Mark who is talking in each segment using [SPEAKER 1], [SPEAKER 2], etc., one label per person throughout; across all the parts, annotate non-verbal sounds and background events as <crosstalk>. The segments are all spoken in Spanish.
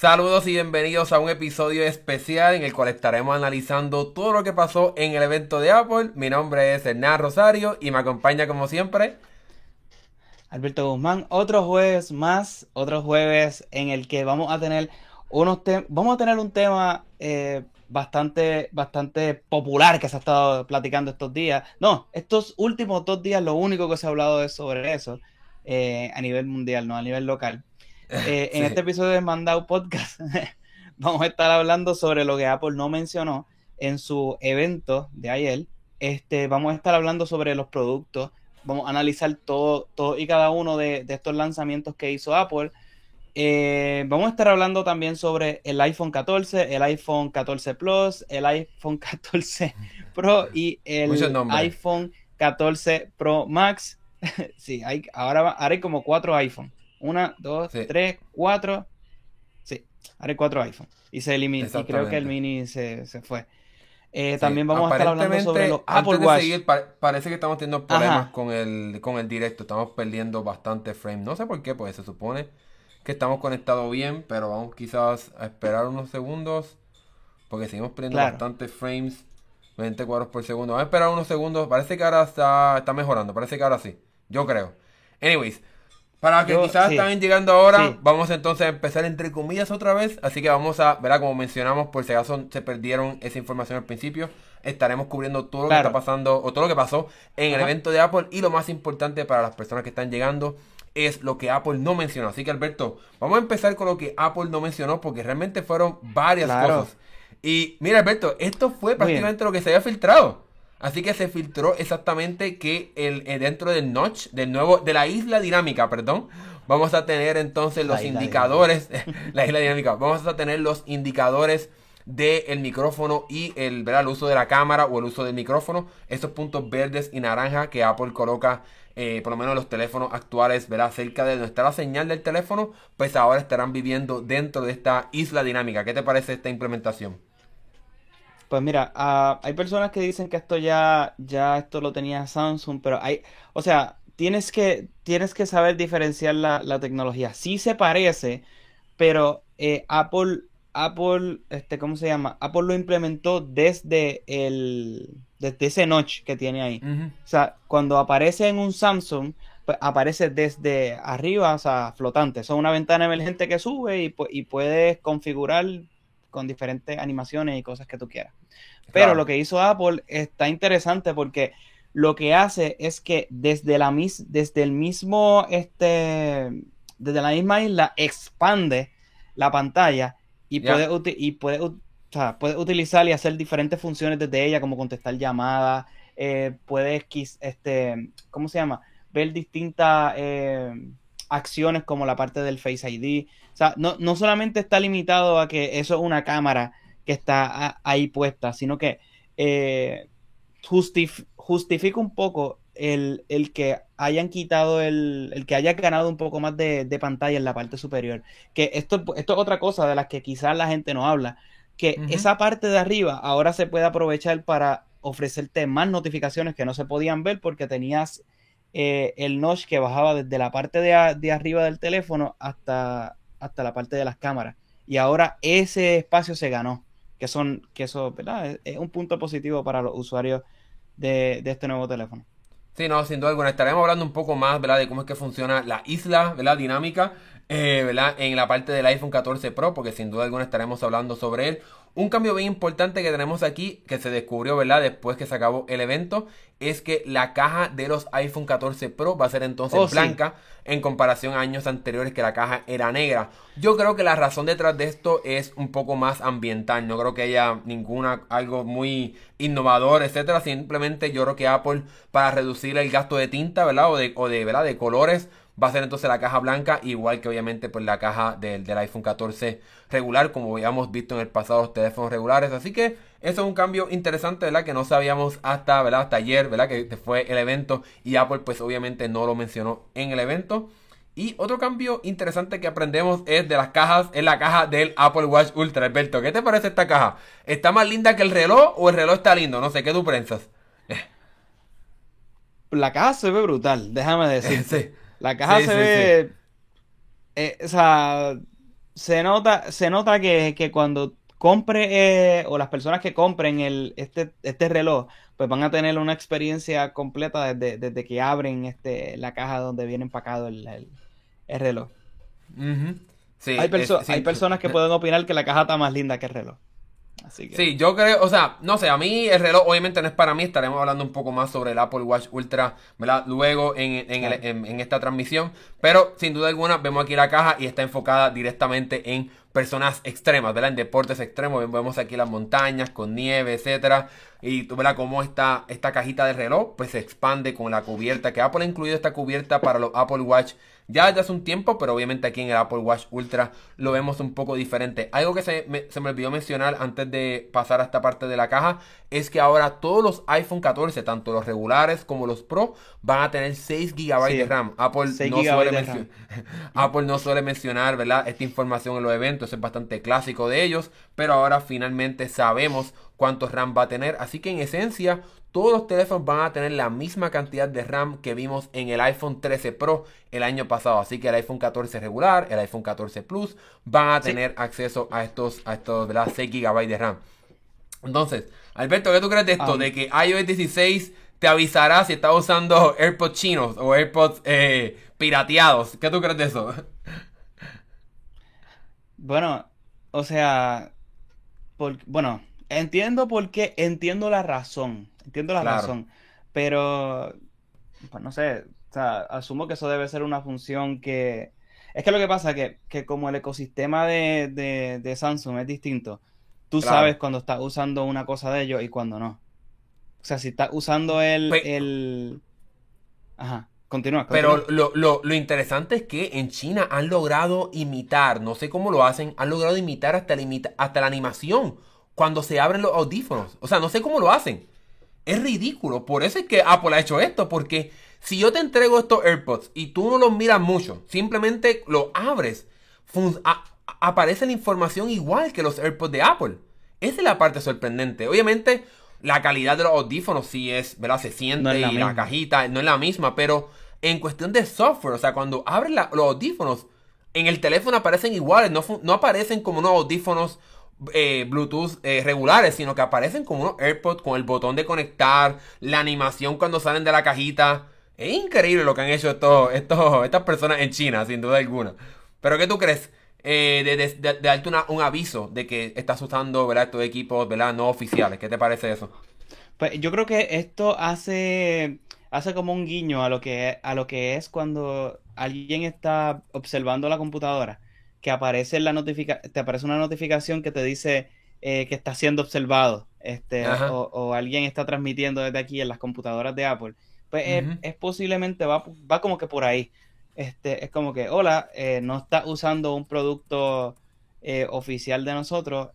[SPEAKER 1] Saludos y bienvenidos a un episodio especial en el cual estaremos analizando todo lo que pasó en el evento de Apple. Mi nombre es Hernán Rosario y me acompaña como siempre
[SPEAKER 2] Alberto Guzmán. Otro jueves más, otro jueves en el que vamos a tener unos vamos a tener un tema eh, bastante, bastante popular que se ha estado platicando estos días. No, estos últimos dos días lo único que se ha hablado es sobre eso eh, a nivel mundial, no a nivel local. Eh, en este episodio de Mandau Podcast <laughs> vamos a estar hablando sobre lo que Apple no mencionó en su evento de ayer. Este, vamos a estar hablando sobre los productos, vamos a analizar todo, todo y cada uno de, estos lanzamientos que hizo Apple. Eh, vamos a estar hablando también sobre el iPhone 14, el iPhone 14 Plus, el iPhone <laughs> 14 Pro y el iPhone 14 Pro Max. <laughs> sí, hay, ahora, ahora hay como cuatro iPhones. Una, dos, tres, cuatro. Sí, ahora hay cuatro iPhone. Y se eliminó. Y creo que el mini se, fue. Eh, también vamos a estar hablando sobre los Apple Watch.
[SPEAKER 1] parece que estamos teniendo problemas con el, con el directo. Estamos perdiendo bastante frame. No sé por qué, pues se supone que estamos conectados bien, pero vamos quizás a esperar unos segundos. Porque seguimos perdiendo bastantes frames. 20 cuadros por segundo. Vamos a esperar unos segundos. Parece que ahora está, está mejorando. Parece que ahora sí. Yo creo. Anyways, para que quizás están llegando ahora, vamos entonces a empezar entre comillas otra vez. Así que vamos a, verá, como mencionamos, por si acaso se perdieron esa información al principio, estaremos cubriendo todo lo que está pasando o todo lo que pasó en el evento de Apple. Y lo más importante para las personas que están llegando es lo que Apple no mencionó. Así que Alberto, vamos a empezar con lo que Apple no mencionó porque realmente fueron varias cosas. Y mira Alberto, esto fue prácticamente lo que se había filtrado. Así que se filtró exactamente que el, eh, dentro del notch, del nuevo, de la isla dinámica, perdón, vamos a tener entonces los indicadores, <laughs> la isla dinámica, vamos a tener los indicadores del micrófono y el, el uso de la cámara o el uso del micrófono, esos puntos verdes y naranja que Apple coloca, eh, por lo menos los teléfonos actuales, ¿verdad? cerca de donde está la señal del teléfono, pues ahora estarán viviendo dentro de esta isla dinámica. ¿Qué te parece esta implementación?
[SPEAKER 2] Pues mira, ah, hay personas que dicen que esto ya, ya esto lo tenía Samsung, pero hay, o sea, tienes que, tienes que saber diferenciar la, tecnología. Sí se parece, pero eh, Apple, Apple, este, ¿cómo se llama? Apple lo implementó desde el, desde ese notch que tiene ahí. O sea, cuando aparece en un Samsung, pues aparece desde arriba, o sea, flotante. Es una ventana emergente que sube y, y puedes configurar con diferentes animaciones y cosas que tú quieras. Pero lo que hizo Apple está interesante porque lo que hace es que desde, la mis, desde el mismo, este, desde la misma isla expande la pantalla y puede, y puede, puede utilizar y hacer diferentes funciones desde ella, como contestar llamadas, eh, puedes, este, ¿cómo se llama? Ver distintas eh, acciones como la parte del Face ID. Sea, no, no solamente está limitado a que eso es una cámara que está ahí puesta, sino que eh, justifica un poco el, que hayan quitado el, el, que haya ganado un poco más de, pantalla en la parte superior. Que esto, esto es otra cosa de las que quizás la gente no habla. Que esa parte de arriba ahora se puede aprovechar para ofrecerte más notificaciones que no se podían ver porque tenías eh, el notch que bajaba desde la parte de, de, arriba del teléfono hasta, hasta la parte de las cámaras. Y ahora ese espacio se ganó que son, que eso, ¿verdad? Es, un punto positivo para los usuarios de, este nuevo teléfono.
[SPEAKER 1] Sí, no, sin duda alguna. Estaremos hablando un poco más, ¿verdad? De cómo es que funciona la isla, ¿verdad? Dinámica, eh, ¿verdad? En la parte del iPhone 14 Pro, porque sin duda alguna estaremos hablando sobre él. Un cambio bien importante que tenemos aquí, que se descubrió, ¿verdad? Después que se acabó el evento, es que la caja de los iPhone 14 Pro va a ser entonces oh, blanca en comparación a años anteriores que la caja era negra. Yo creo que la razón detrás de esto es un poco más ambiental. No creo que haya ninguna algo muy innovador, etcétera. Simplemente yo creo que Apple para reducir el gasto de tinta, ¿verdad? O de, o de, ¿verdad? de colores va a ser entonces la caja blanca, igual que obviamente pues la caja del, del iPhone 14 regular, como habíamos visto en el pasado los teléfonos regulares. Así que eso es un cambio interesante, ¿verdad? Que no sabíamos hasta, ¿verdad? Hasta ayer, ¿verdad? Que fue el evento y Apple pues obviamente no lo mencionó en el evento. Y otro cambio interesante que aprendemos es de las cajas, es la caja del Apple Watch Ultra. Alberto, ¿qué te parece esta caja? ¿Está más linda que el reloj o el reloj está lindo? No sé, ¿qué tú piensas?
[SPEAKER 2] La caja se ve brutal, déjame decir. <laughs> La caja se ve... Eh, o sea, se nota, se nota que, que cuando compre eh, o las personas que compren el, este, este reloj, pues van a tener una experiencia completa desde, desde que abren este, la caja donde viene empacado el, el, reloj. sí, hay, hay personas que pueden opinar que la caja está más linda que el reloj.
[SPEAKER 1] Sí, yo creo, o sea, no sé, a mí el reloj obviamente no es para mí, estaremos hablando un poco más sobre el Apple Watch Ultra, ¿verdad? Luego en, en, esta transmisión, pero sin duda alguna vemos aquí la caja y está enfocada directamente en personas extremas, ¿verdad? En deportes extremos, vemos aquí las montañas con nieve, etcétera, y tú verás cómo esta, esta cajita de reloj pues se expande con la cubierta, que Apple ha incluido esta cubierta para los Apple Watch ya desde hace un tiempo, pero obviamente aquí en el Apple Watch Ultra lo vemos un poco diferente. Algo que se me, se me olvidó mencionar antes de pasar a esta parte de la caja es que ahora todos los iPhone 14, tanto los regulares como los Pro, van a tener 6 GB de RAM. Apple no, suele <laughs> Apple no suele mencionar ¿verdad? esta información en los eventos, es bastante clásico de ellos, pero ahora finalmente sabemos cuánto RAM va a tener. Así que en esencia, todos los teléfonos van a tener la misma cantidad de RAM que vimos en el iPhone 13 Pro el año pasado. Así que el iPhone 14 regular, el iPhone 14 Plus van a tener acceso a estos, a estos 6 GB de RAM. Entonces, Alberto, ¿qué tú crees de esto? de que iOS 16 te avisará si estás usando AirPods chinos o AirPods eh, pirateados. ¿Qué tú crees de eso?
[SPEAKER 2] Bueno, o sea, bueno, Entiendo por qué, entiendo la razón, entiendo la razón, pero, pues no sé, o sea, asumo que eso debe ser una función que... Es que lo que pasa es que, como el ecosistema de, de, Samsung es distinto, tú sabes cuando estás usando una cosa de ellos y cuando no. O sea, si estás usando el... El... Ajá. Continúa,
[SPEAKER 1] Pero lo, lo, lo, interesante es que en China han logrado imitar, no sé cómo lo hacen, han logrado imitar hasta la, hasta la animación cuando se abren los audífonos. O sea, no sé cómo lo hacen. Es ridículo. Por eso es que Apple ha hecho esto. Porque si yo te entrego estos AirPods y tú no los miras mucho, simplemente lo abres, aparece la información igual que los AirPods de Apple. Esa es la parte sorprendente. Obviamente, la calidad de los audífonos sí es, ¿verdad? Se siente y la cajita no es la misma, pero en cuestión de software, o sea, cuando abres los audífonos, en el teléfono aparecen iguales, no, no aparecen como unos audífonos eh, Bluetooth eh, regulares, sino que aparecen como unos AirPods con el botón de conectar, la animación cuando salen de la cajita. Es increíble lo que han hecho estos, estas personas en China, sin duda alguna. Pero ¿qué tú crees? Eh, de, darte un aviso de que estás usando ¿verdad? estos equipos ¿verdad? no oficiales. ¿Qué te parece eso?
[SPEAKER 2] Pues yo creo que esto hace, hace como un guiño a lo, que, a lo que es cuando alguien está observando la computadora que aparece la notifica te aparece una notificación que te dice eh, que está siendo observado este o, alguien está transmitiendo desde aquí en las computadoras de Apple pues es, posiblemente va, va como que por ahí este es como que hola eh, no está usando un producto eh, oficial de nosotros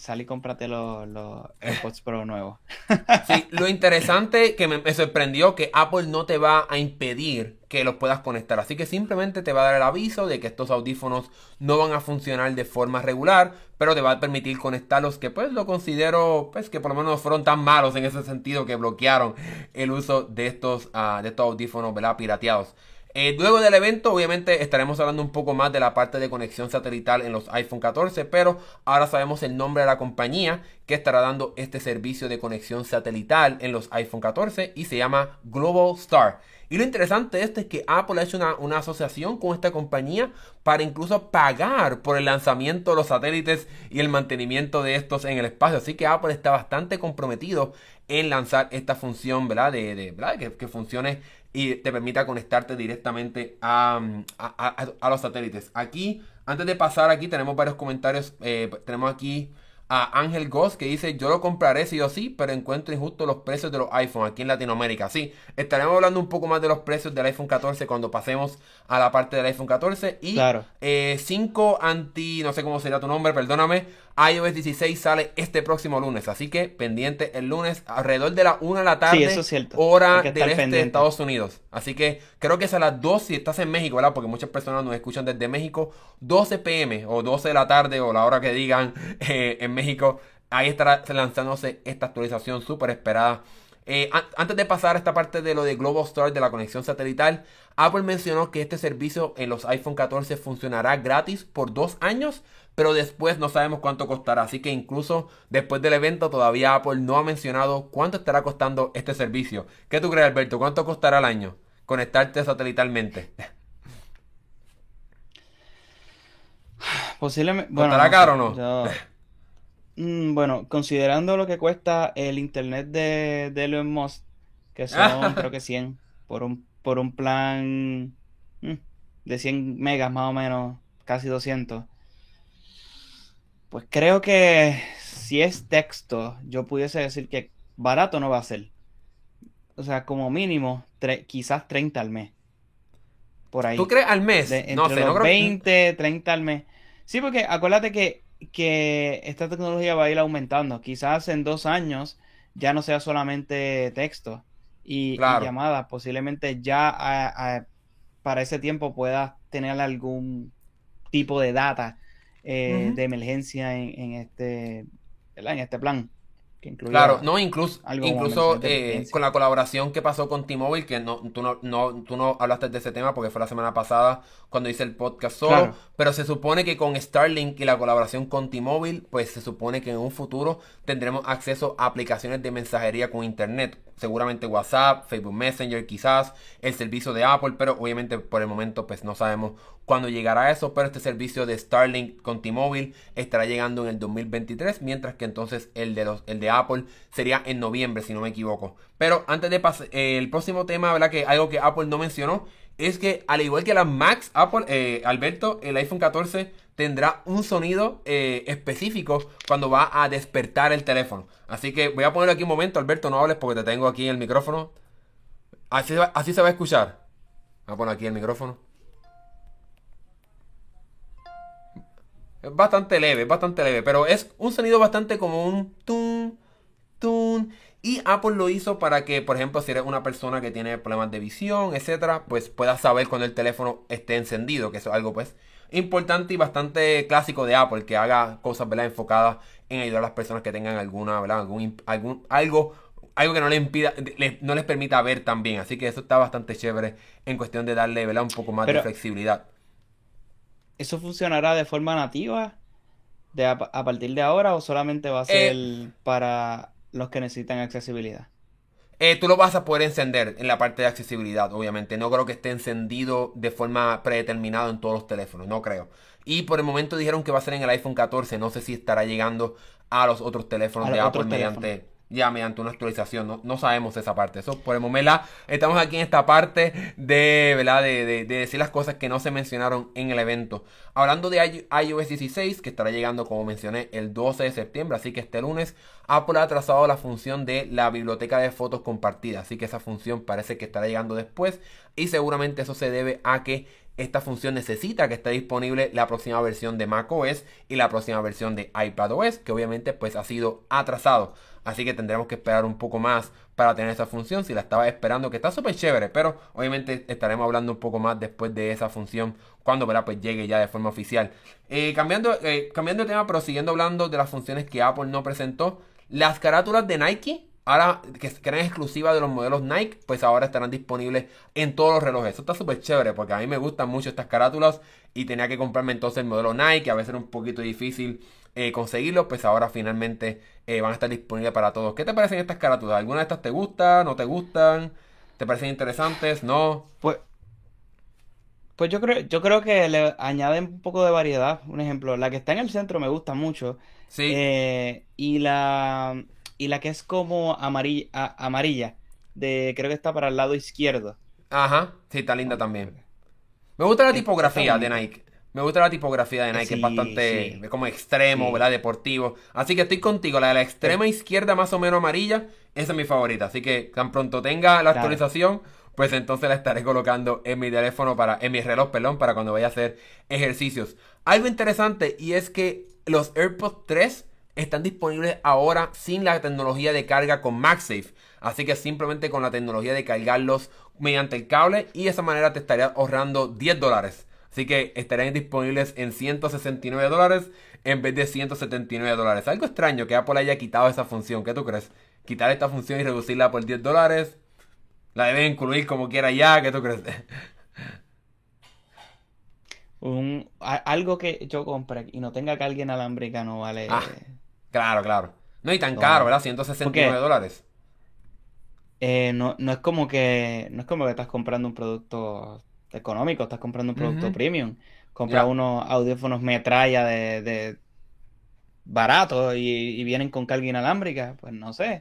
[SPEAKER 2] sal y cómprate los, los AirPods Pro nuevos. <laughs>
[SPEAKER 1] Sí, lo interesante que me, sorprendió que Apple no te va a impedir que los puedas conectar. Así que simplemente te va a dar el aviso de que estos audífonos no van a funcionar de forma regular, pero te va a permitir conectarlos, que pues lo considero, pues que por lo menos no fueron tan malos en ese sentido que bloquearon el uso de estos, uh, de estos audífonos, ¿verdad? Pirateados. Eh, luego del evento, obviamente, estaremos hablando un poco más de la parte de conexión satelital en los iPhone 14, pero ahora sabemos el nombre de la compañía que estará dando este servicio de conexión satelital en los iPhone 14 y se llama Global Star. Y lo interesante de esto es que Apple ha hecho una, una, asociación con esta compañía para incluso pagar por el lanzamiento de los satélites y el mantenimiento de estos en el espacio. Así que Apple está bastante comprometido en lanzar esta función, ¿verdad? De, de ¿verdad? Que, que, funcione y te permita conectarte directamente a, a, los satélites. Aquí, antes de pasar aquí, tenemos varios comentarios. Eh, tenemos aquí a Ángel Goss que dice yo lo compraré sí o sí, pero encuentro injusto los precios de los iPhone aquí en Latinoamérica. Sí, estaremos hablando un poco más de los precios del iPhone 14 cuando pasemos a la parte del iPhone 14. Y 5 eh, anti, no sé cómo sería tu nombre, perdóname, iOS 16 sale este próximo lunes. Así que pendiente el lunes alrededor de la 1 de la tarde, hora del este de Estados Unidos. Así que creo que es a las 2 si estás en México, ¿verdad? Porque muchas personas nos escuchan desde México. 12 pm o 12 de la tarde o la hora que digan <laughs> eh, en México. Ahí estará lanzándose esta actualización súper esperada Eh, antes de pasar a esta parte de lo de Global Star de la conexión satelital, Apple mencionó que este servicio en los iPhone 14 funcionará gratis por dos años, pero después no sabemos cuánto costará. Así que incluso después del evento todavía Apple no ha mencionado cuánto estará costando este servicio. ¿Qué tú crees, Alberto? ¿Cuánto costará al año conectarte satelitalmente?
[SPEAKER 2] Posiblemente. Bueno,
[SPEAKER 1] ¿Costará caro o no?
[SPEAKER 2] Mm, bueno, considerando lo que cuesta el internet de, de Elon Musk, que son <laughs> creo que 100 por un, por un plan mm, de 100 megas más o menos, casi 200. Pues creo que si es texto, yo pudiese decir que barato no va a ser. O sea, como mínimo, quizás 30 al mes. Por ahí.
[SPEAKER 1] ¿Tú crees al mes?
[SPEAKER 2] no sé, no creo 20, 30 al mes. Sí, porque acuérdate que que esta tecnología va a ir aumentando. Quizás en dos años ya no sea solamente texto y, llamadas. Posiblemente ya para ese tiempo puedas tener algún tipo de data eh, de emergencia en, este, en este plan
[SPEAKER 1] claro, no, incluso, incluso eh, con la colaboración que pasó con T-Mobile, que no tú, no, no, tú no hablaste de ese tema porque fue la semana pasada cuando hice el podcast solo, pero se supone que con Starlink y la colaboración con T-Mobile, pues se supone que en un futuro tendremos acceso a aplicaciones de mensajería con Internet, seguramente WhatsApp, Facebook Messenger, quizás el servicio de Apple, pero obviamente por el momento pues no sabemos cuándo llegará eso, pero este servicio de Starlink con T-Mobile estará llegando en el 2023, mientras que entonces el de Apple sería en noviembre si no me equivoco. Pero antes de pasar el próximo tema, ¿verdad? Que algo que Apple no mencionó es que al igual que las Max, Apple, eh, Alberto, el iPhone 14 tendrá un sonido eh, específico cuando va a despertar el teléfono. Así que voy a ponerlo aquí un momento, Alberto, no hables porque te tengo aquí el micrófono. Así se va a escuchar. Voy a poner aquí el micrófono. Es bastante leve, es bastante leve, pero es un sonido bastante como un tun, tun. Y Apple lo hizo para que, por ejemplo, si eres una persona que tiene problemas de visión, etcétera, pues puedas saber cuando el teléfono esté encendido, que es algo pues importante y bastante clásico de Apple, que haga cosas ¿verdad? enfocadas en ayudar a las personas que tengan alguna, ¿verdad? Algún, algún, algo, algo que no les impida, no les permita ver también. Así que eso está bastante chévere en cuestión de darle ¿verdad? un poco más de flexibilidad.
[SPEAKER 2] ¿Eso funcionará de forma nativa de a, partir de ahora o solamente va a ser eh, para los que necesitan accesibilidad?
[SPEAKER 1] Eh, tú lo vas a poder encender en la parte de accesibilidad, obviamente. No creo que esté encendido de forma predeterminada en todos los teléfonos, no creo. Y por el momento dijeron que va a ser en el iPhone 14. No sé si estará llegando a los otros teléfonos de Apple mediante ya mediante una actualización. No, sabemos esa parte. Eso por el momento estamos aquí en esta parte de, ¿verdad? De, decir las cosas que no se mencionaron en el evento. Hablando de iOS 16, que estará llegando, como mencioné, el 12 de septiembre. Así que este lunes Apple ha trazado la función de la biblioteca de fotos compartidas. Así que esa función parece que estará llegando después. Y seguramente eso se debe a que esta función necesita que esté disponible la próxima versión de macOS y la próxima versión de iPadOS, que obviamente pues ha sido atrasado. Así que tendremos que esperar un poco más para tener esa función. Si la estaba esperando, que está súper chévere. Pero obviamente estaremos hablando un poco más después de esa función. Cuando pues llegue ya de forma oficial. Eh, cambiando, eh, cambiando de tema, pero siguiendo hablando de las funciones que Apple no presentó. Las carátulas de Nike. Ahora que eran exclusivas de los modelos Nike, pues ahora estarán disponibles en todos los relojes. Eso está súper chévere porque a mí me gustan mucho estas carátulas y tenía que comprarme entonces el modelo Nike. A veces era un poquito difícil eh, conseguirlo, pues ahora finalmente eh, van a estar disponibles para todos. ¿Qué te parecen estas carátulas? ¿Alguna de estas te gusta? ¿No te gustan? ¿Te parecen interesantes? ¿No?
[SPEAKER 2] Pues, pues yo creo, yo creo que le añaden un poco de variedad. Un ejemplo, la que está en el centro me gusta mucho. Sí. Eh, y la y la que es como amarilla, amarilla, de creo que está para el lado izquierdo.
[SPEAKER 1] Ajá, sí, está linda también. Me gusta la tipografía de Nike. Me gusta la tipografía de Nike, es bastante como extremo, ¿verdad? Deportivo. Así que estoy contigo, la de la extrema izquierda más o menos amarilla, esa es mi favorita. Así que tan pronto tenga la actualización, pues entonces la estaré colocando en mi teléfono para, en mi reloj, perdón, para cuando vaya a hacer ejercicios. Algo interesante y es que los AirPods 3 están disponibles ahora sin la tecnología de carga con MagSafe. Así que simplemente con la tecnología de cargarlos mediante el cable y de esa manera te estaría ahorrando 10 dólares. Así que estarían disponibles en 169 dólares en vez de 179 dólares. Algo extraño que Apple haya quitado esa función. ¿Qué tú crees? quitar esta función y reducirla por 10 dólares. La deben incluir como quiera ya, ¿qué tú crees? <laughs>
[SPEAKER 2] Un, algo que yo compre y no tenga carga inalámbrica no vale.
[SPEAKER 1] Ah, claro, claro. No y tan caro, ¿verdad? 169 dólares.
[SPEAKER 2] Eh, no, no es como que no es como que estás comprando un producto económico, estás comprando un producto premium. Compras unos audífonos metralla de, de barato y, vienen con carga inalámbrica, pues no sé.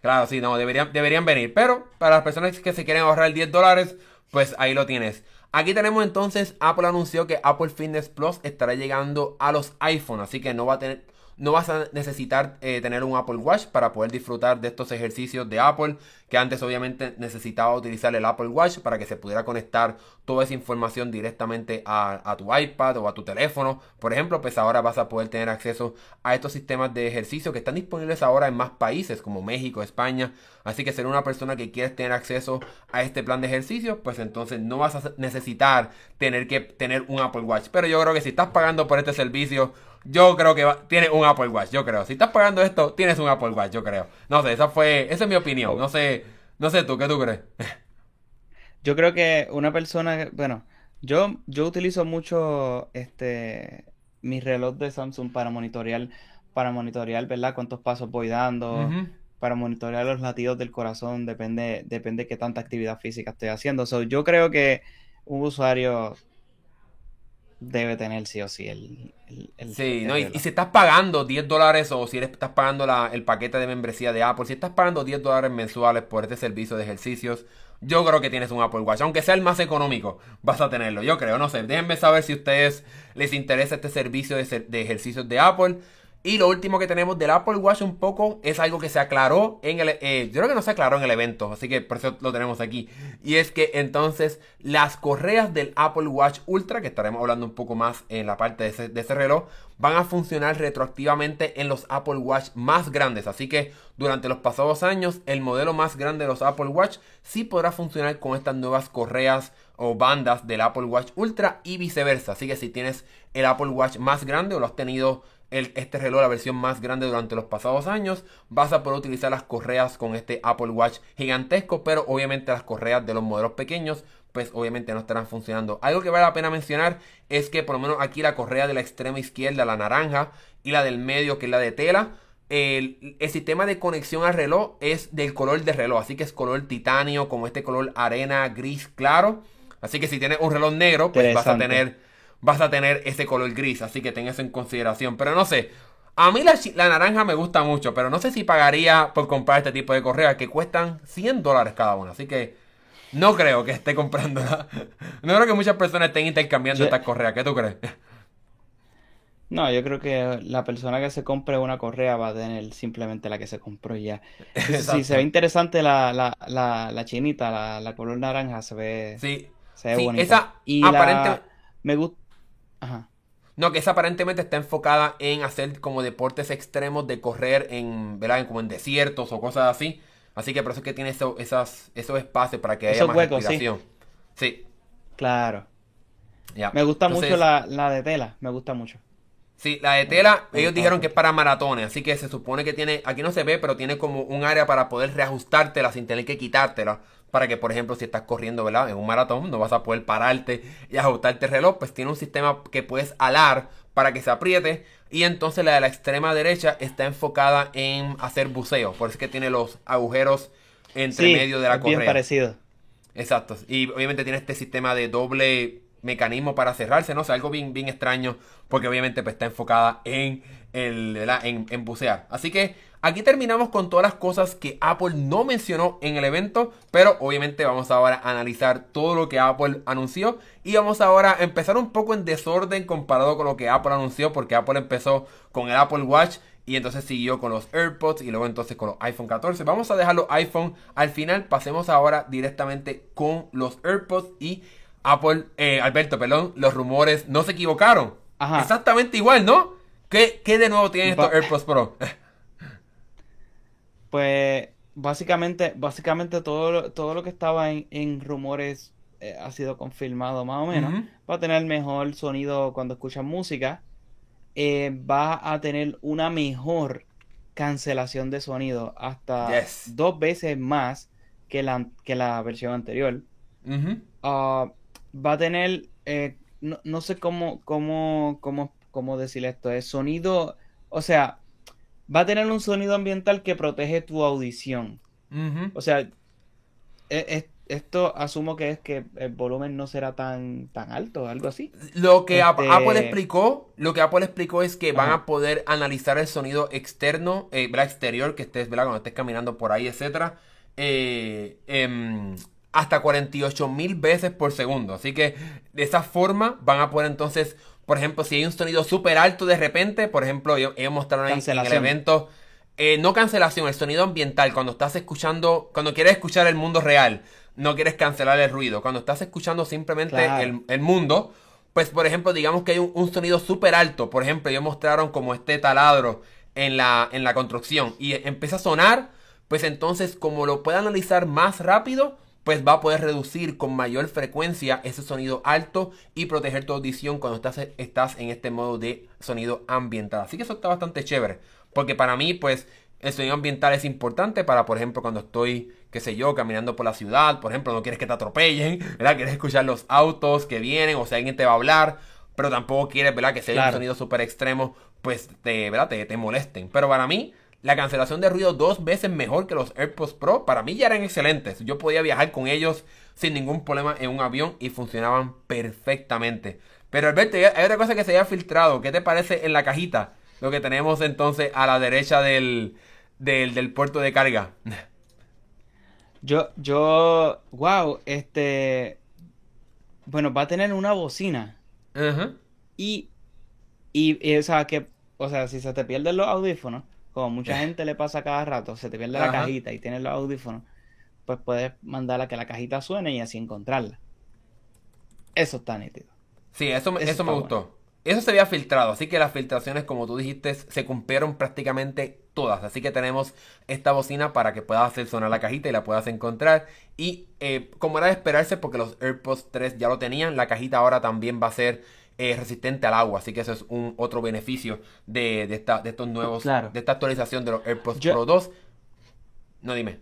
[SPEAKER 1] Claro, sí, no, deberían, deberían venir. Pero para las personas que se quieren ahorrar 10 dólares, pues ahí lo tienes. Aquí tenemos entonces, Apple anunció que Apple Fitness Plus estará llegando a los iPhone, así que no va a tener no vas a necesitar eh, tener un Apple Watch para poder disfrutar de estos ejercicios de Apple, que antes obviamente necesitaba utilizar el Apple Watch para que se pudiera conectar toda esa información directamente a, tu iPad o a tu teléfono. Por ejemplo, pues ahora vas a poder tener acceso a estos sistemas de ejercicio que están disponibles ahora en más países como México, España. Así que ser una persona que quieres tener acceso a este plan de ejercicio, pues entonces no vas a necesitar tener que tener un Apple Watch. Pero yo creo que si estás pagando por este servicio, yo creo que tiene un Apple Watch, yo creo. Si estás pagando esto, tienes un Apple Watch, yo creo. No sé, esa fue, esa es mi opinión. No sé, no sé tú, ¿qué tú crees?
[SPEAKER 2] Yo creo que una persona, bueno, yo, yo utilizo mucho este mi reloj de Samsung para monitorear, para monitorear, ¿verdad? Cuántos pasos voy dando, para monitorear los latidos del corazón, depende, depende de qué tanta actividad física estoy haciendo. So, yo creo que un usuario debe tener sí o sí el...
[SPEAKER 1] sí, no, y, si estás pagando 10 dólares o si estás pagando la, el paquete de membresía de Apple, si estás pagando 10 dólares mensuales por este servicio de ejercicios, yo creo que tienes un Apple Watch. Aunque sea el más económico, vas a tenerlo. Yo creo, no sé. Déjenme saber si a ustedes les interesa este servicio de, de ejercicios de Apple. Y lo último que tenemos del Apple Watch un poco es algo que se aclaró en el... Eh, yo creo que no se aclaró en el evento, así que por eso lo tenemos aquí. Y es que entonces las correas del Apple Watch Ultra, que estaremos hablando un poco más en la parte de de ese reloj, van a funcionar retroactivamente en los Apple Watch más grandes. Así que durante los pasados años, el modelo más grande de los Apple Watch sí podrá funcionar con estas nuevas correas o bandas del Apple Watch Ultra y viceversa. Así que si tienes el Apple Watch más grande o lo has tenido este reloj, la versión más grande durante los pasados años, vas a poder utilizar las correas con este Apple Watch gigantesco, pero obviamente las correas de los modelos pequeños, pues obviamente no estarán funcionando. Algo que vale la pena mencionar es que por lo menos aquí la correa de la extrema izquierda, la naranja, y la del medio, que es la de tela, el, el, sistema de conexión al reloj es del color de reloj, así que es color titanio, como este color arena gris claro. Así que si tienes un reloj negro, pues vas a tener vas a tener ese color gris, así que ten eso en consideración. Pero no sé, a mí la, naranja me gusta mucho, pero no sé si pagaría por comprar este tipo de correas que cuestan 100 dólares cada una, así que no creo que esté comprando. <laughs> No creo que muchas personas estén intercambiando estas correas, ¿qué tú crees?
[SPEAKER 2] No, yo creo que la persona que se compre una correa va a tener simplemente la que se compró ya. <laughs> Si se ve interesante la, la, la, chinita, la, color naranja, se ve,
[SPEAKER 1] sí.
[SPEAKER 2] se ve bonita.
[SPEAKER 1] Esa y aparentemente...
[SPEAKER 2] me gusta
[SPEAKER 1] no, que esa aparentemente está enfocada en hacer como deportes extremos de correr en, ¿verdad? como en desiertos o cosas así. Así que por eso es que tiene esas, esos espacios para que haya más huecos, Sí.
[SPEAKER 2] Claro. Me gusta mucho la, de tela, me gusta mucho.
[SPEAKER 1] Sí, la de tela, ellos dijeron que es para maratones, así que se supone que tiene, aquí no se ve, pero tiene como un área para poder reajustártela sin tener que quitártela para que, por ejemplo, si estás corriendo, ¿verdad? En un maratón, no vas a poder pararte y ajustarte el reloj, pues tiene un sistema que puedes alar para que se apriete. Y entonces la de la extrema derecha está enfocada en hacer buceo. Por eso es que tiene los agujeros entre medio de la correa.
[SPEAKER 2] Bien parecido.
[SPEAKER 1] Exacto. Y obviamente tiene este sistema de doble mecanismo para cerrarse, no sé, algo bien, bien extraño, porque obviamente pues, está enfocada en, el, en, en bucear. Así que aquí terminamos con todas las cosas que Apple no mencionó en el evento, pero obviamente vamos ahora a analizar todo lo que Apple anunció y vamos ahora a empezar un poco en desorden comparado con lo que Apple anunció, porque Apple empezó con el Apple Watch y entonces siguió con los AirPods y luego entonces con los iPhone 14. Vamos a dejar los iPhone al final, pasemos ahora directamente con los AirPods y Apple, eh, Alberto, perdón, los rumores no se equivocaron. Exactamente igual, ¿no? ¿Qué, de nuevo tienen estos AirPods Pro? <laughs>
[SPEAKER 2] pues básicamente, básicamente todo, lo, todo lo que estaba en, rumores eh, ha sido confirmado más o menos. Va a tener mejor sonido cuando escuchas música. Eh, va a tener una mejor cancelación de sonido hasta dos veces más que la, que la versión anterior. Ah, va a tener, eh, no, sé cómo, cómo, cómo, cómo decir esto, es sonido, o sea, va a tener un sonido ambiental que protege tu audición. O sea, e, e, esto asumo que es que el volumen no será tan, tan alto, algo así.
[SPEAKER 1] Lo que este Apple explicó, lo que Apple explicó es que van a poder analizar el sonido externo, eh, exterior que estés, ¿verdad? Cuando estés caminando por ahí, etcétera. Eh, em, hasta 48 mil veces por segundo. Así que de esa forma van a poder entonces, por ejemplo, si hay un sonido súper alto de repente, por ejemplo, ellos, mostraron en, en el evento, eh, no cancelación, el sonido ambiental, cuando estás escuchando, cuando quieres escuchar el mundo real no quieres cancelar el ruido. Cuando estás escuchando simplemente el, mundo, pues por ejemplo, digamos que hay un, sonido súper alto. Por ejemplo, ellos mostraron como este taladro en la, en la construcción y empieza a sonar, pues entonces como lo puede analizar más rápido, pues va a poder reducir con mayor frecuencia ese sonido alto y proteger tu audición cuando estás, estás en este modo de sonido ambiental. Así que eso está bastante chévere. Porque para mí, pues, el sonido ambiental es importante para, por ejemplo, cuando estoy, qué sé yo, caminando por la ciudad, por ejemplo, no quieres que te atropellen, <laughs> ¿verdad? Quieres escuchar los autos que vienen o si alguien te va a hablar, pero tampoco quieres, ¿verdad? Que sea un sonido súper extremo, pues te, ¿verdad? Te, te molesten. Pero para mí, la cancelación de ruido dos veces mejor que los AirPods Pro, para mí ya eran excelentes. Yo podía viajar con ellos sin ningún problema en un avión y funcionaban perfectamente. Pero Alberto, hay otra cosa que se haya filtrado. ¿Qué te parece en la cajita? Lo que tenemos entonces a la derecha del, del, puerto de carga. <laughs>
[SPEAKER 2] Yo, yo, wow, este, bueno, va a tener una bocina. y, y, o sea, que, o sea, si se te pierden los audífonos, como mucha <laughs> gente le pasa cada rato, se te pierde la cajita y tienes los audífonos, pues puedes mandarla a que la cajita suene y así encontrarla. Eso está nítido.
[SPEAKER 1] Sí, eso, eso, me gustó. Eso se había filtrado, así que las filtraciones, como tú dijiste, se cumplieron prácticamente todas. Así que tenemos esta bocina para que puedas hacer sonar la cajita y la puedas encontrar. Y eh, como era de esperarse, porque los AirPods 3 ya lo tenían, la cajita ahora también va a ser eh, resistente al agua. Así que eso es un otro beneficio de, esta, de estos nuevos, de esta actualización de los AirPods Pro 2. No dime.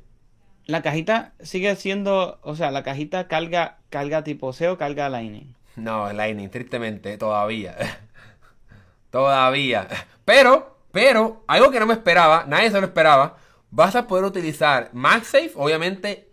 [SPEAKER 2] La cajita sigue siendo, o sea, la cajita carga, carga tipo C o carga Lightning.
[SPEAKER 1] No, Lightning, tristemente, todavía. <laughs> todavía. Pero, pero, algo que no me esperaba, nadie se lo esperaba, vas a poder utilizar MagSafe, obviamente,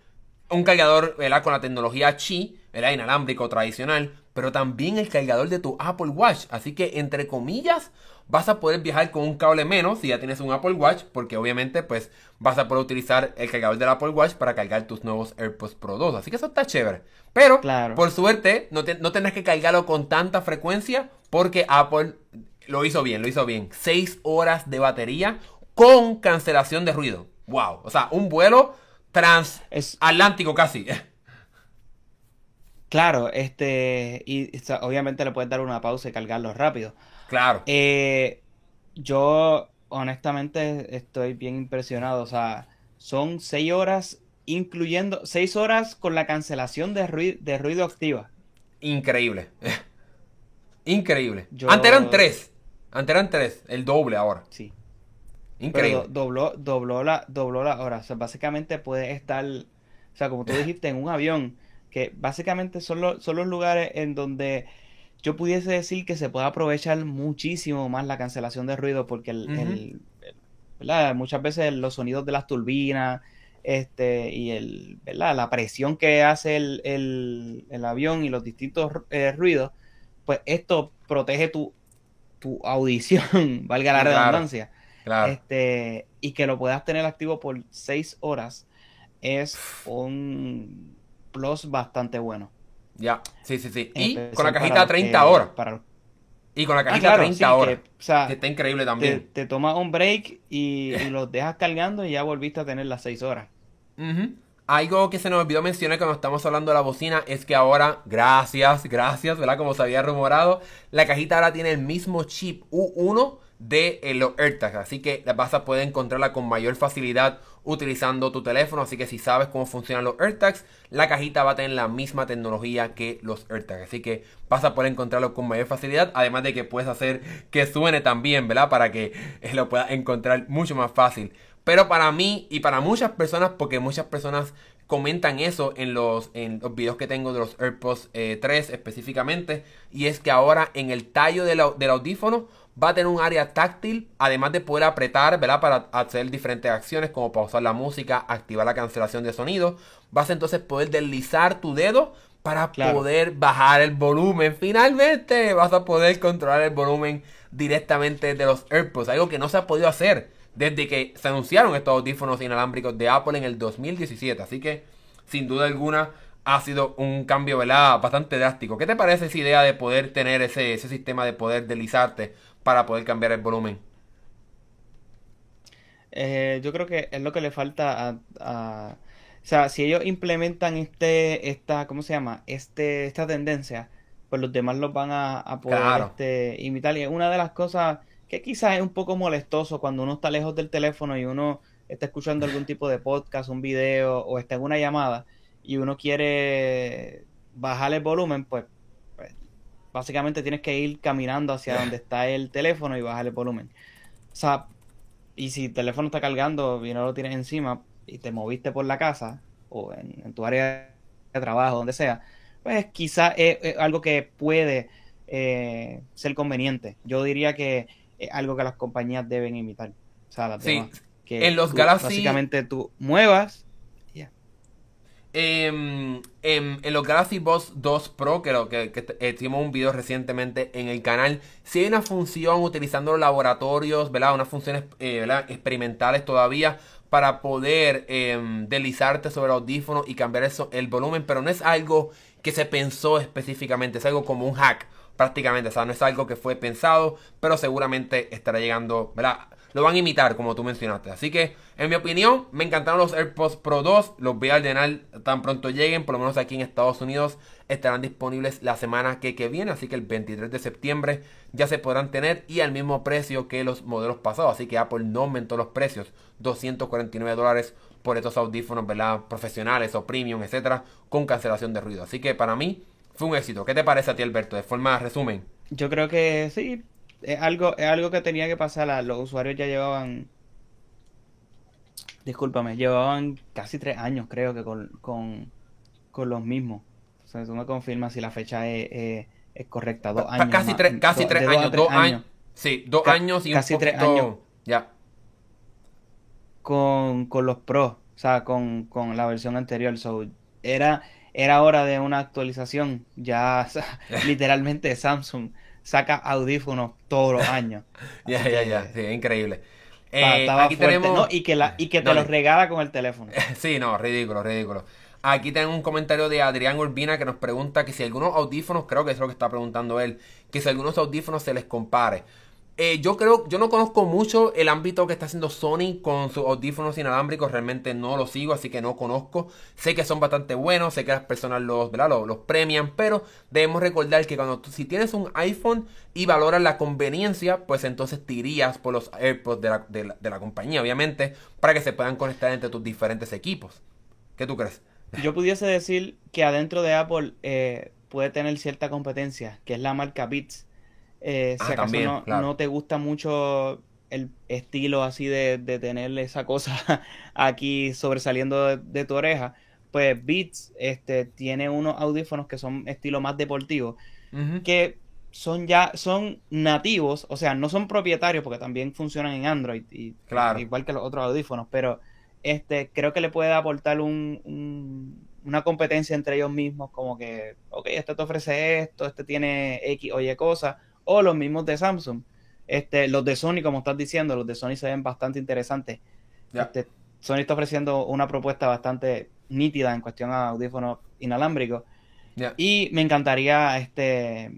[SPEAKER 1] un cargador con la tecnología Qi, el inalámbrico tradicional, pero también el cargador de tu Apple Watch. Así que, entre comillas, vas a poder viajar con un cable menos si ya tienes un Apple Watch, porque obviamente pues vas a poder utilizar el cargador del Apple Watch para cargar tus nuevos AirPods Pro 2. Así que eso está chévere. Pero, por suerte, no, no tendrás que cargarlo con tanta frecuencia porque Apple lo hizo bien, lo hizo bien. 6 horas de batería con cancelación de ruido. Wow. O sea, un vuelo transatlántico casi. <laughs>
[SPEAKER 2] Claro, este, y obviamente le puedes dar una pausa y cargarlo rápido.
[SPEAKER 1] Claro.
[SPEAKER 2] Eh, yo honestamente estoy bien impresionado. O sea, son seis horas, incluyendo seis horas con la cancelación de, ruido, de ruido activa.
[SPEAKER 1] Increíble. <laughs> Increíble. Antes eran tres. Antes eran tres. El doble ahora.
[SPEAKER 2] Sí. Increíble. dobló, dobló la, dobló la hora. O sea, básicamente puede estar, o sea, como tú <laughs> dijiste, en un avión, que básicamente son, son los lugares en donde yo pudiese decir que se puede aprovechar muchísimo más la cancelación de ruido porque el, muchas veces los sonidos de las turbinas este, y el, ¿verdad? la presión que hace el, avión y los distintos eh, ruidos, pues esto protege tu, tu audición, <laughs> valga la redundancia. Este, y que lo puedas tener activo por seis horas es un plus bastante bueno.
[SPEAKER 1] Ya, sí, sí, sí. Y con la cajita 30 horas. Y con la cajita 30 horas. Que, está increíble también.
[SPEAKER 2] Te, tomas un break <laughs> y, los dejas cargando y ya volviste a tener las 6 horas.
[SPEAKER 1] Algo que se nos olvidó mencionar cuando estamos hablando de la bocina es que ahora, gracias, gracias, ¿verdad? Como se había rumorado, la cajita ahora tiene el mismo chip U1 de eh, los AirTags. Así que vas a poder encontrarla con mayor facilidad utilizando tu teléfono. Así que si sabes cómo funcionan los AirTags, la cajita va a tener la misma tecnología que los AirTags. Así que vas a poder encontrarlo con mayor facilidad. Además de que puedes hacer que suene también, ¿verdad? Para que eh, lo puedas encontrar mucho más fácil. Pero para mí y para muchas personas, porque muchas personas comentan eso en los, en los videos que tengo de los AirPods 3 eh, específicamente. Y es que ahora en el tallo del, del audífono va a tener un área táctil, además de poder apretar, ¿verdad? Para hacer diferentes acciones como pausar la música, activar la cancelación de sonido. Vas a entonces poder deslizar tu dedo para poder bajar el volumen. Finalmente vas a poder controlar el volumen directamente de los AirPods, algo que no se ha podido hacer desde que se anunciaron estos audífonos inalámbricos de Apple en el 2017. Así que, sin duda alguna, ha sido un cambio ¿verdad? bastante drástico. ¿Qué te parece esa idea de poder tener ese, ese sistema de poder deslizarte para poder cambiar el volumen?
[SPEAKER 2] Eh, yo creo que es lo que le falta a, o sea, si ellos implementan este, esta, ¿cómo se llama? Este, esta tendencia, pues los demás los van a, poder este, imitar. Y una de las cosas que quizás es un poco molestoso cuando uno está lejos del teléfono y uno está escuchando algún tipo de podcast, un video o está en una llamada y uno quiere bajar el volumen, pues básicamente tienes que ir caminando hacia donde está el teléfono y bajar el volumen. O sea, y si el teléfono está cargando y no lo tienes encima y te moviste por la casa o en, tu área de trabajo, donde sea, pues quizá es, algo que puede eh, ser conveniente. Yo diría que es algo que las compañías deben imitar. O sea, las sí. que en los Galaxy... Básicamente tú muevas
[SPEAKER 1] Em, em, en los Galaxy Boss 2 Pro, que, que, que un video recientemente en el canal, si hay una función utilizando los laboratorios, ¿verdad? Unas funciones eh, experimentales todavía para poder em, deslizarte sobre el audífono y cambiar eso, el volumen, pero no es algo que se pensó específicamente, es algo como un hack prácticamente, o sea, no es algo que fue pensado, pero seguramente estará llegando, ¿verdad? Lo van a imitar, como tú mencionaste. Así que, en mi opinión, me encantaron los AirPods Pro 2. Los voy a ordenar tan pronto lleguen, por lo menos aquí en Estados Unidos. Estarán disponibles la semana que, viene, así que el 23 de septiembre ya se podrán tener y al mismo precio que los modelos pasados. Así que Apple no aumentó los precios, 249 dólares por estos audífonos, ¿verdad? Profesionales o premium, etcétera, con cancelación de ruido. Así que para mí fue un éxito. ¿Qué te parece a ti, Alberto? De forma resumen.
[SPEAKER 2] Yo creo que sí, es algo, es algo que tenía que pasar. Los usuarios ya llevaban. Discúlpame, llevaban casi tres años, creo que con, con, los mismos. O sea, tú me confirmas si la fecha es, es, correcta. Dos años.
[SPEAKER 1] Casi, tres, casi tres años. Dos años. Sí, dos años y
[SPEAKER 2] casi tres años.
[SPEAKER 1] Ya.
[SPEAKER 2] Con, con los Pro, o sea, con, con la versión anterior. So, era, era hora de una actualización. Ya, <laughs> <laughs> literalmente Samsung saca audífonos todos los años. <laughs>
[SPEAKER 1] ya, ya, ya, sí, increíble.
[SPEAKER 2] Eh, aquí tenemos... Y que, la, y que te los regala con el teléfono. <laughs>
[SPEAKER 1] sí, no, ridículo, ridículo. Aquí tenemos un comentario de Adrián Urbina que nos pregunta que si algunos audífonos, creo que es lo que está preguntando él, que si algunos audífonos se les compare. Eh, yo creo, yo no conozco mucho el ámbito que está haciendo Sony con sus audífonos inalámbricos, realmente no lo sigo, así que no conozco. Sé que son bastante buenos, sé que las personas los, Los, premian, pero debemos recordar que cuando si tienes un iPhone y valoras la conveniencia, pues entonces te irías por los AirPods de la, de la compañía, obviamente, para que se puedan conectar entre tus diferentes equipos. ¿Qué tú crees? <laughs>
[SPEAKER 2] Yo pudiese decir que adentro de Apple eh, puede tener cierta competencia, que es la marca Beats eh, si ah, acaso no, te gusta mucho el estilo así de, de tener esa cosa <laughs> aquí sobresaliendo de, tu oreja, pues Beats este, tiene unos audífonos que son estilo más deportivo, que son ya, son nativos, o sea, no son propietarios porque también funcionan en Android, y, igual que los otros audífonos, pero este, creo que le puede aportar un, una competencia entre ellos mismos, como que, ok, este te ofrece esto, este tiene X o Y cosas, o los mismos de Samsung. Este, los de Sony, como estás diciendo, los de Sony se ven bastante interesantes. Este, Sony está ofreciendo una propuesta bastante nítida en cuestión a audífonos inalámbricos. Y me encantaría este,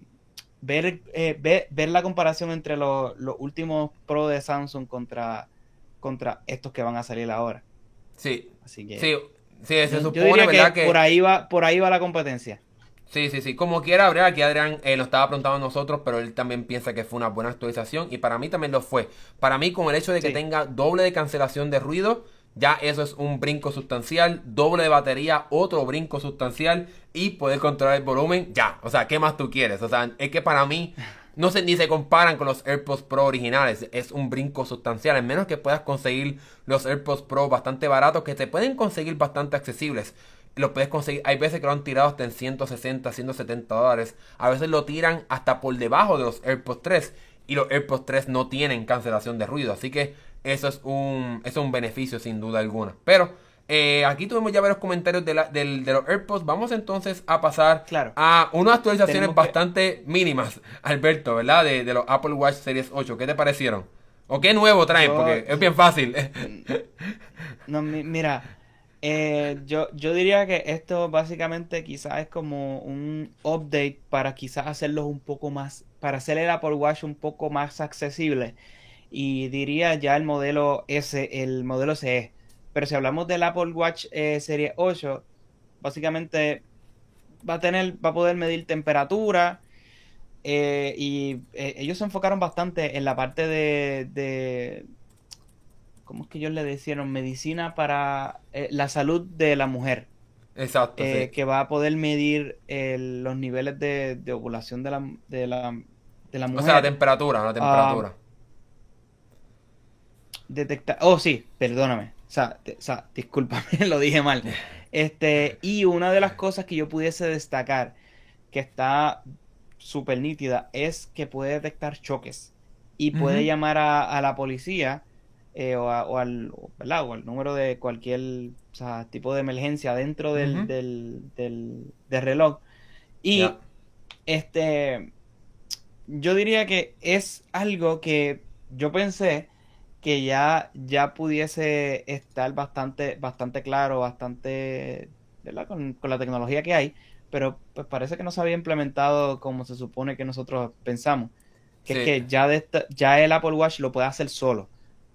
[SPEAKER 2] ver, eh, ver, la comparación entre los, últimos Pro de Samsung contra, contra estos que van a salir ahora.
[SPEAKER 1] Sí. Así que, sí, se supone,
[SPEAKER 2] que, por ahí va por ahí va la competencia.
[SPEAKER 1] Sí, sí, sí. Como quiera, aquí Adrián eh, lo estaba preguntando a nosotros, pero él también piensa que fue una buena actualización y para mí también lo fue. Para mí, con el hecho de que tenga doble de cancelación de ruido, ya eso es un brinco sustancial. Doble de batería, otro brinco sustancial y poder controlar el volumen, ya. O sea, ¿qué más tú quieres? O sea, es que para mí no se, ni se comparan con los AirPods Pro originales. Es un brinco sustancial. Al menos que puedas conseguir los AirPods Pro bastante baratos, que te pueden conseguir bastante accesibles lo puedes conseguir. Hay veces que lo han tirado hasta en 160, 170 dólares. A veces lo tiran hasta por debajo de los AirPods 3. Y los AirPods 3 no tienen cancelación de ruido. Así que eso es un, eso es un beneficio sin duda alguna. Pero eh, aquí tuvimos ya varios comentarios de, la, de, los AirPods. Vamos entonces a pasar a unas actualizaciones bastante mínimas, <laughs> Alberto, ¿verdad? De, de, los Apple Watch Series 8. ¿Qué te parecieron? ¿O qué nuevo traen? Porque es bien fácil. <laughs>
[SPEAKER 2] no, mira, eh, yo, yo diría que esto básicamente quizás es como un update para quizás hacerlos un poco más, para hacer el Apple Watch un poco más accesible. Y diría ya el modelo S, el modelo CE. Pero si hablamos del Apple Watch eh, Serie 8, básicamente va a tener, va a poder medir temperatura. Eh, y ellos se enfocaron bastante en la parte de ¿cómo es que ellos le decían? Medicina para eh, la salud de la mujer.
[SPEAKER 1] Exacto.
[SPEAKER 2] Eh, que va a poder medir los niveles de, ovulación de la, de, la, de la mujer. O
[SPEAKER 1] sea, la temperatura, la temperatura. Ah,
[SPEAKER 2] detectar. Oh, sí, perdóname. O sea, o sea, discúlpame, <laughs> lo dije mal. Este, y una de las cosas que yo pudiese destacar que está súper nítida es que puede detectar choques y puede llamar a, a la policía eh, o, al, número de cualquier tipo de emergencia dentro del, del, reloj. Y este, yo diría que es algo que yo pensé que ya, ya pudiese estar bastante, bastante claro, bastante, Con, la tecnología que hay, pero pues parece que no se había implementado como se supone que nosotros pensamos. Que es que ya, de ya el Apple Watch lo puede hacer solo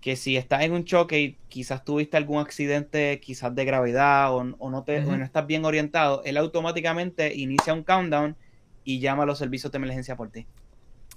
[SPEAKER 2] que si estás en un choque y quizás tuviste algún accidente, quizás de gravedad o, no, te, no estás bien orientado, él automáticamente inicia un countdown y llama a los servicios de emergencia por ti.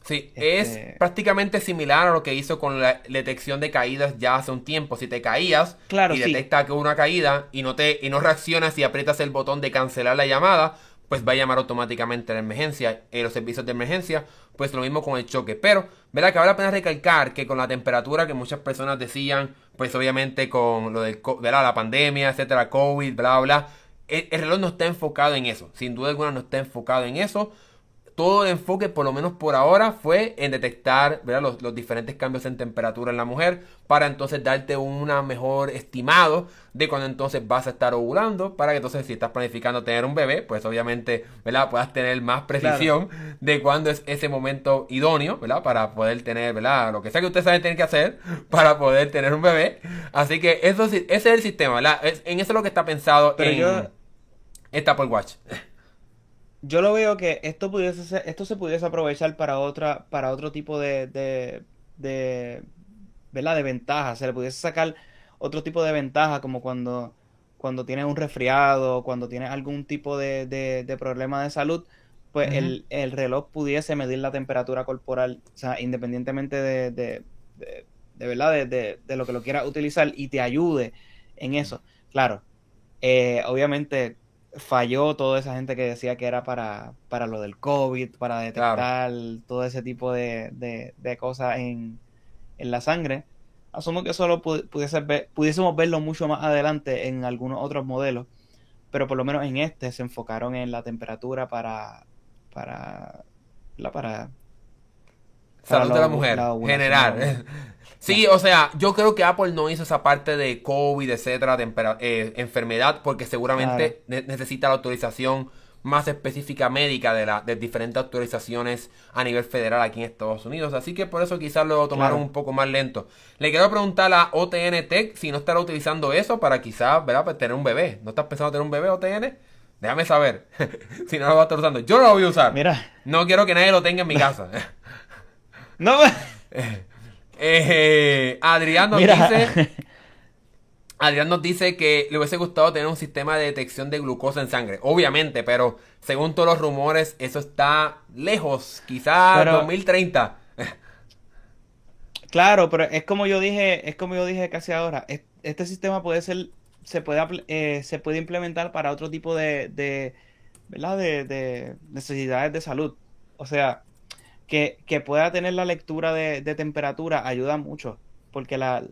[SPEAKER 1] Sí, es este prácticamente similar a lo que hizo con la detección de caídas ya hace un tiempo. Si te caías y detecta que hubo una caída y no te y no reaccionas y aprietas el botón de cancelar la llamada, pues va a llamar automáticamente a la emergencia, en los servicios de emergencia, pues lo mismo con el choque. Pero, ¿verdad? Que vale la pena recalcar que con la temperatura que muchas personas decían, pues obviamente con lo del, ¿verdad? La pandemia, etcétera, COVID, bla, bla, el reloj no está enfocado en eso. Sin duda alguna no está enfocado en eso todo el enfoque, por lo menos por ahora, fue en detectar Los, los, diferentes cambios en temperatura en la mujer para entonces darte un mejor estimado de cuando entonces vas a estar ovulando para que entonces si estás planificando tener un bebé, pues obviamente ¿verdad? puedas tener más precisión de cuándo es ese momento idóneo ¿verdad? para poder tener ¿verdad? lo que sea que ustedes saben tener que hacer <laughs> para poder tener un bebé. Así que eso, ese es el sistema, ¿verdad? en eso es lo que está pensado en esta Apple Watch
[SPEAKER 2] yo lo veo que esto pudiese ser, esto se pudiese aprovechar para otra, para otro tipo de, de, de, ¿verdad? de ventaja. Se le pudiese sacar otro tipo de ventaja, como cuando, cuando tienes un resfriado, cuando tienes algún tipo de, de, problema de salud, pues el, el, reloj pudiese medir la temperatura corporal, o sea, independientemente de, de, de, verdad, de, de, lo que lo quieras utilizar y te ayude en eso. Claro, eh, obviamente falló toda esa gente que decía que era para, para lo del COVID, para detectar todo ese tipo de, de, cosas en, en, la sangre. Asumo que solo pudiese ver, pudiésemos verlo mucho más adelante en algunos otros modelos, pero por lo menos en este se enfocaron en la temperatura para para la para,
[SPEAKER 1] salud de la mujer general <laughs> Sí, o sea, yo creo que Apple no hizo esa parte de COVID, etcétera, eh, enfermedad, porque seguramente necesita la autorización más específica médica de, la, de diferentes autorizaciones a nivel federal aquí en Estados Unidos. Así que por eso quizás lo tomaron un poco más lento. Le quiero preguntar a OTN Tech si no estará utilizando eso para quizás, ¿verdad? Pues tener un bebé. ¿No estás pensando tener un bebé OTN? Déjame saber <laughs> si no lo va a estar usando. Yo no lo voy a usar.
[SPEAKER 2] Mira.
[SPEAKER 1] No quiero que nadie lo tenga en mi casa. <laughs>
[SPEAKER 2] no. <laughs>
[SPEAKER 1] Eh, Adrián nos dice. <laughs> Adrián nos dice que le hubiese gustado tener un sistema de detección de glucosa en sangre. Obviamente, pero según todos los rumores, eso está lejos. Quizás 2030.
[SPEAKER 2] Claro, pero es como yo dije, es como yo dije casi ahora. Este sistema puede ser, se puede, eh, se puede implementar para otro tipo de, de ¿verdad? De, necesidades de salud. O sea, que, pueda tener la lectura de, temperatura ayuda mucho. Porque la,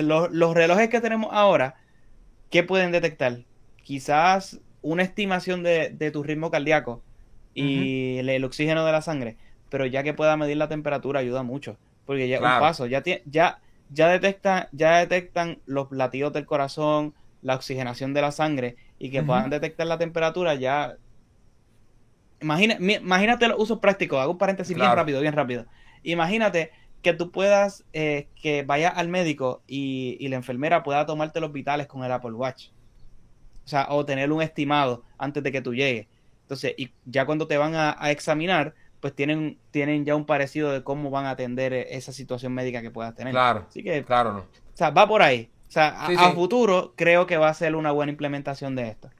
[SPEAKER 2] los, relojes que tenemos ahora, ¿qué pueden detectar? Quizás una estimación de, tu ritmo cardíaco y el, oxígeno de la sangre, pero ya que pueda medir la temperatura ayuda mucho, porque ya un paso, ya, ya, ya, detecta, ya detectan los latidos del corazón, la oxigenación de la sangre y que puedan detectar la temperatura ya... Imagina, imagínate los usos prácticos, hago un paréntesis bien rápido, bien rápido. Imagínate que tú puedas, eh, que vayas al médico y, la enfermera pueda tomarte los vitales con el Apple Watch. O sea, o tener un estimado antes de que tú llegues. Entonces, y ya cuando te van a, examinar, pues tienen, tienen ya un parecido de cómo van a atender esa situación médica que puedas tener.
[SPEAKER 1] Claro. Así que, claro, no. O
[SPEAKER 2] sea, va por ahí. O sea, a, futuro creo que va a ser una buena implementación de esto.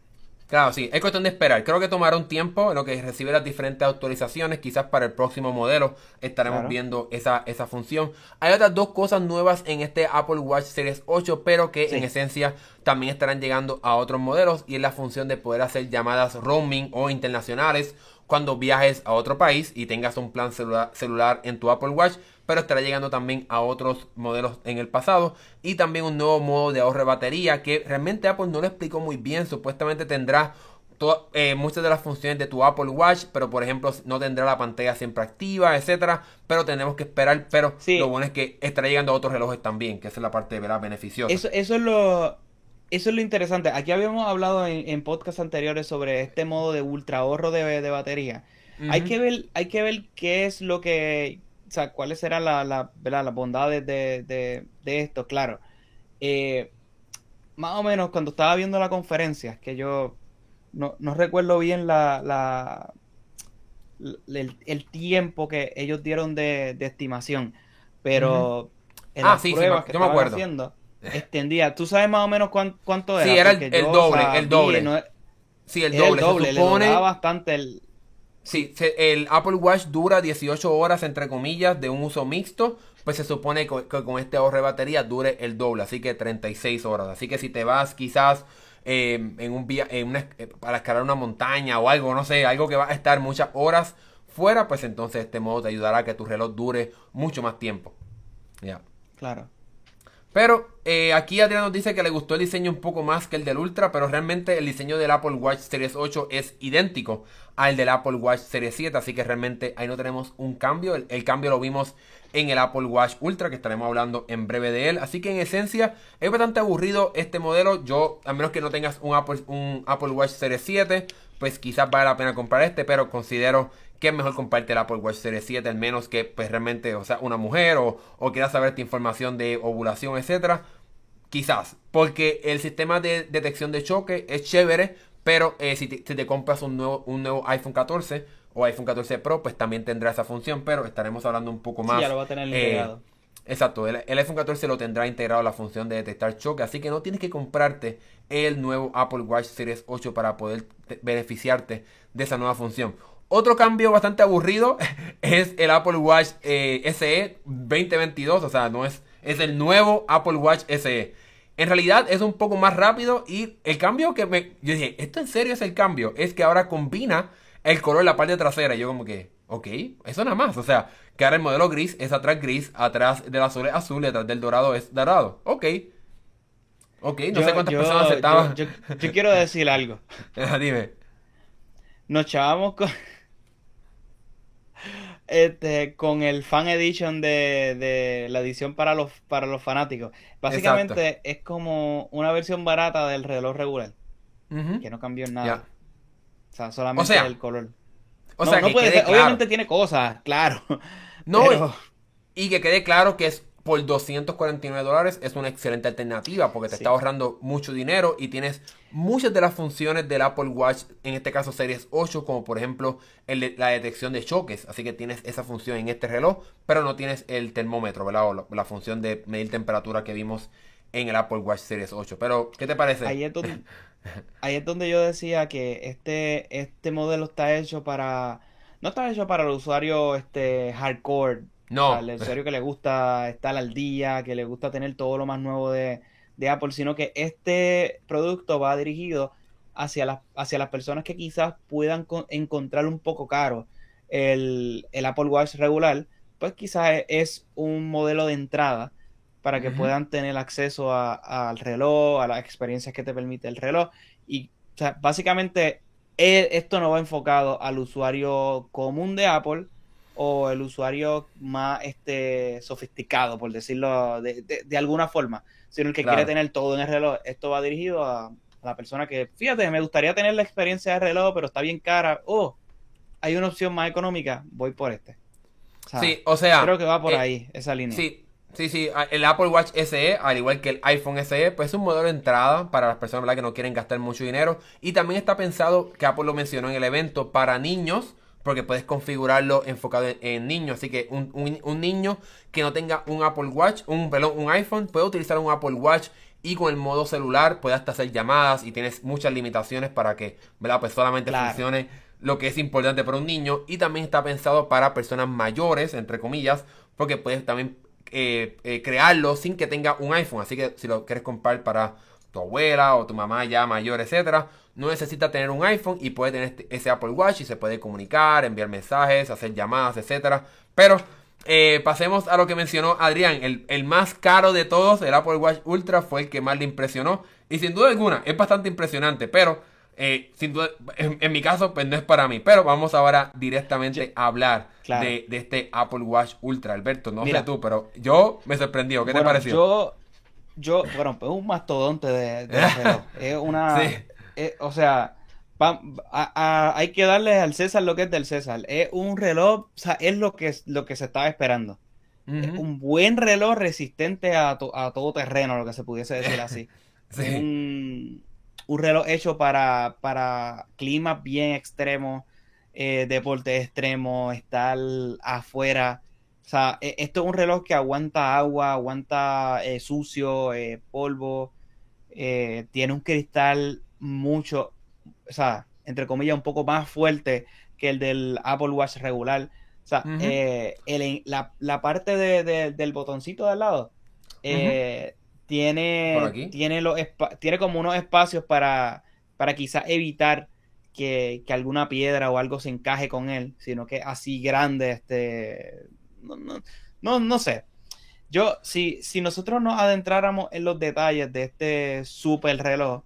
[SPEAKER 1] Claro, sí, es cuestión de esperar. Creo que tomará un tiempo en lo que recibe las diferentes actualizaciones. Quizás para el próximo modelo estaremos viendo esa, esa función. Hay otras dos cosas nuevas en este Apple Watch Series 8, pero que en esencia también estarán llegando a otros modelos. Y es la función de poder hacer llamadas roaming o internacionales cuando viajes a otro país y tengas un plan celular en tu Apple Watch pero estará llegando también a otros modelos en el pasado y también un nuevo modo de ahorro de batería que realmente Apple no lo explicó muy bien, supuestamente tendrá eh, muchas de las funciones de tu Apple Watch, pero por ejemplo no tendrá la pantalla siempre activa, etcétera, pero tenemos que esperar, pero lo bueno es que estará llegando a otros relojes también, que esa es la parte ¿verdad? beneficiosa.
[SPEAKER 2] Eso, eso es lo eso es lo interesante. Aquí habíamos hablado en, en podcasts anteriores sobre este modo de ultra ahorro de, batería. Hay que ver, hay que ver qué es lo que, sea, cuáles serán las la, bondades de, esto, claro. Eh, más o menos cuando estaba viendo la conferencia, que yo no, recuerdo bien la, el, tiempo que ellos dieron de, estimación, pero en ah, las pruebas que yo me acuerdo. haciendo, extendía. ¿Tú sabes más o menos cuánto, era?
[SPEAKER 1] Sí, era el, doble, el doble. sí, el doble. El doble,
[SPEAKER 2] supone... le bastante el,
[SPEAKER 1] Sí, el Apple Watch dura 18 horas, entre comillas, de un uso mixto. Pues se supone que, con este ahorro de batería dure el doble, así que 36 horas. Así que si te vas quizás eh, en un vía, en eh, para escalar una montaña o algo, no sé, algo que va a estar muchas horas fuera, pues entonces este modo te ayudará a que tu reloj dure mucho más tiempo. Ya.
[SPEAKER 2] Claro.
[SPEAKER 1] Pero eh, aquí Adrián nos dice que le gustó el diseño un poco más que el del Ultra, pero realmente el diseño del Apple Watch Series 8 es idéntico al del Apple Watch Series 7, así que realmente ahí no tenemos un cambio. El, cambio lo vimos en el Apple Watch Ultra, que estaremos hablando en breve de él. Así que en esencia es bastante aburrido este modelo. Yo, a menos que no tengas un Apple, un Apple Watch Series 7, pues quizás vale la pena comprar este, pero considero que es mejor comprarte el Apple Watch Series 7, al menos que pues realmente, o sea, una mujer o, o quieras saber esta información de ovulación, etcétera. Quizás, porque el sistema de detección de choque es chévere, pero eh, si, te, compras un nuevo, un nuevo iPhone 14 o iPhone 14 Pro, pues también tendrá esa función, pero estaremos hablando un poco más.
[SPEAKER 2] Sí, ya lo va a tener eh.
[SPEAKER 1] Exacto, el, iPhone 14 lo tendrá integrado la función de detectar choque, así que no tienes que comprarte el nuevo Apple Watch Series 8 para poder beneficiarte de esa nueva función. Otro cambio bastante aburrido <laughs> es el Apple Watch eh, SE 2022, o sea, no es, es el nuevo Apple Watch SE. En realidad es un poco más rápido y el cambio que me... Yo dije, ¿esto en serio es el cambio? Es que ahora combina el color de la parte trasera. Yo como que, ok, eso nada más. O sea, que ahora el modelo gris es atrás gris, atrás del azul es azul y atrás del dorado es dorado. Ok. Ok, no sé cuántas personas aceptaban.
[SPEAKER 2] Yo, yo, quiero decir algo. <laughs>
[SPEAKER 1] Dime.
[SPEAKER 2] Nos chavamos con este, con el fan edition de, la edición para los, para los fanáticos. Básicamente es como una versión barata del reloj regular. Que no cambió nada. O sea, solamente el color. O sea, obviamente tiene cosas, claro. <laughs>
[SPEAKER 1] No, y que quede claro que es por 249 dólares es una excelente alternativa porque te está ahorrando mucho dinero y tienes muchas de las funciones del Apple Watch, en este caso Series 8, como por ejemplo la detección de choques. Así que tienes esa función en este reloj, pero no tienes el termómetro, ¿verdad? O la, función de medir temperatura que vimos en el Apple Watch Series 8. Pero, ¿qué te parece?
[SPEAKER 2] Ahí es donde, <laughs> ahí es donde yo decía que este, este modelo está hecho para... No está hecho para el usuario este, hardcore.
[SPEAKER 1] No.
[SPEAKER 2] el usuario que le gusta estar al día, que le gusta tener todo lo más nuevo de, de Apple, sino que este producto va dirigido hacia las, hacia las personas que quizás puedan encontrar un poco caro el, Apple Watch regular, pues quizás es un modelo de entrada para que puedan tener acceso al reloj, a las experiencias que te permite el reloj. Y básicamente e, esto no va enfocado al usuario común de Apple o el usuario más este, sofisticado, por decirlo de, alguna forma, sino el que quiere tener todo en el reloj. Esto va dirigido a, la persona que, fíjate, me gustaría tener la experiencia de reloj, pero está bien cara. Oh, hay una opción más económica, voy por este.
[SPEAKER 1] sí, o sea.
[SPEAKER 2] Creo que va por eh, ahí, esa línea.
[SPEAKER 1] Sí, sí, sí. El Apple Watch SE, al igual que el iPhone SE, pues es un modelo de entrada para las personas ¿verdad? que no quieren gastar mucho dinero. Y también está pensado, que Apple lo mencionó en el evento, para niños porque puedes configurarlo enfocado en, niños. Así que un, niño que no tenga un Apple Watch, un, perdón, un iPhone, puede utilizar un Apple Watch y con el modo celular puede hasta hacer llamadas y tienes muchas limitaciones para que ¿verdad? Pues solamente funcione lo que es importante para un niño y también está pensado para personas mayores, entre comillas, porque puedes también eh, eh, crearlo sin que tenga un iPhone. Así que si lo quieres comprar para tu abuela o tu mamá ya mayor, etcétera, no necesita tener un iPhone y puede tener este, ese Apple Watch y se puede comunicar, enviar mensajes, hacer llamadas, etcétera. Pero eh, pasemos a lo que mencionó Adrián. El, más caro de todos, el Apple Watch Ultra, fue el que más le impresionó. Y sin duda alguna, es bastante impresionante. Pero, eh, sin duda, en, mi caso, pues no es para mí. Pero vamos ahora directamente a hablar de, este Apple Watch Ultra. Alberto, no sé tú, pero yo me sorprendió. ¿Qué te pareció?
[SPEAKER 2] Yo, yo, bueno, pues un mastodonte de, de <laughs> es una. O sea hay que darle al César lo que es del César. Es un reloj, o sea, es lo que, lo que se estaba esperando. Es un buen reloj resistente a, todo terreno, lo que se pudiese decir así. <laughs> un, reloj hecho para, para climas bien extremos, eh, deportes extremos, estar afuera. O sea, e, esto es un reloj que aguanta agua, aguanta eh, sucio, eh, polvo, tiene un cristal mucho, o sea, entre comillas, un poco más fuerte que el del Apple Watch regular. O sea, eh, la, parte del botoncito de al lado eh, tiene, tiene, los tiene como unos espacios para, para quizás evitar que, alguna piedra o algo se encaje con él, sino que así grande, este, no, no, sé. Yo, si, si nosotros nos adentráramos en los detalles de este super reloj,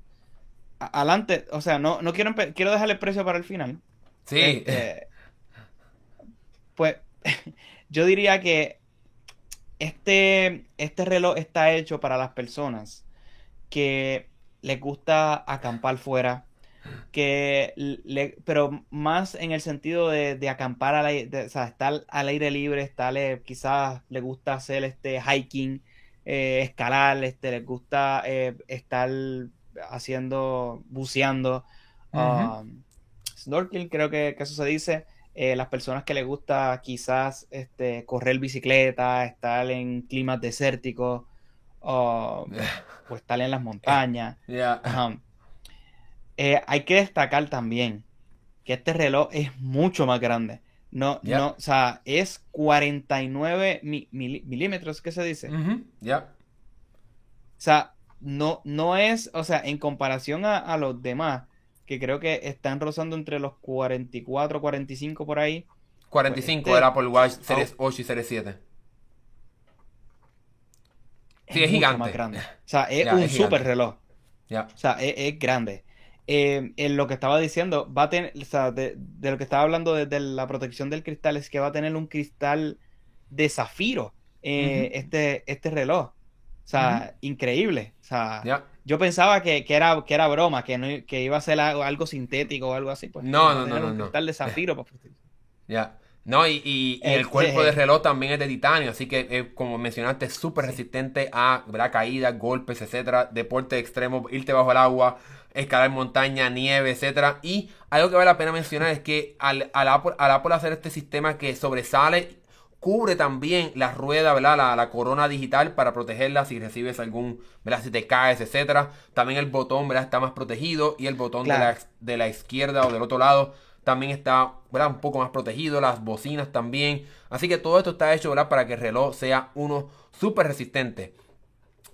[SPEAKER 2] adelante, o sea, no, no quiero, quiero dejar el precio para el final.
[SPEAKER 1] Sí. Este,
[SPEAKER 2] pues <laughs> yo diría que este, este reloj está hecho para las personas que les gusta acampar fuera, que le, pero más en el sentido de, acampar al aire, o sea, estar al aire libre, estar, quizás les gusta hacer este hiking, eh, escalar, este, les gusta eh, estar haciendo, buceando, um, snorkeling, creo que, eso se dice. Eh, las personas que les gusta quizás este, correr bicicleta, estar en climas desérticos, o <laughs> estar en las montañas. <laughs> Um, eh, hay que destacar también que este reloj es mucho más grande. No, no, o sea, es 49 milímetros, ¿qué se dice?
[SPEAKER 1] Ya.
[SPEAKER 2] O sea, no, no es, o sea, en comparación a, los demás, que creo que están rozando entre los 44, 45 por ahí.
[SPEAKER 1] 45 pues, del Apple Watch Series 8 y Series 7. Sí, es, gigante. Más
[SPEAKER 2] grande. <laughs> O sea, es un super reloj. O sea, es, grande. Eh, en lo que estaba diciendo, va a tener, o sea, de, lo que estaba hablando de, la protección del cristal, es que va a tener un cristal de zafiro eh, este, este reloj. O sea, increíble. O sea, yo pensaba que, era, que era broma, que, no, que iba a ser algo, sintético o algo así. Pues,
[SPEAKER 1] no, no, no, no.
[SPEAKER 2] Un de zafiro. Pues, <laughs>
[SPEAKER 1] ya. No, y, y, el este, cuerpo de reloj también es de titanio, así que, eh, como mencionaste, es súper resistente a caídas, golpes, etcétera, deporte extremo, irte bajo el agua, escalar montaña, nieve, etcétera. Y algo que vale la pena mencionar es que al, al, Apple, al Apple hacer este sistema que sobresale cubre también la rueda, ¿verdad? La, la, corona digital para protegerla si recibes algún, ¿verdad? Si te caes, etcétera. También el botón, ¿verdad? Está más protegido y el botón de, la, de la izquierda o del otro lado también está, ¿verdad? Un poco más protegido, las bocinas también. Así que todo esto está hecho, ¿verdad? Para que el reloj sea uno súper resistente.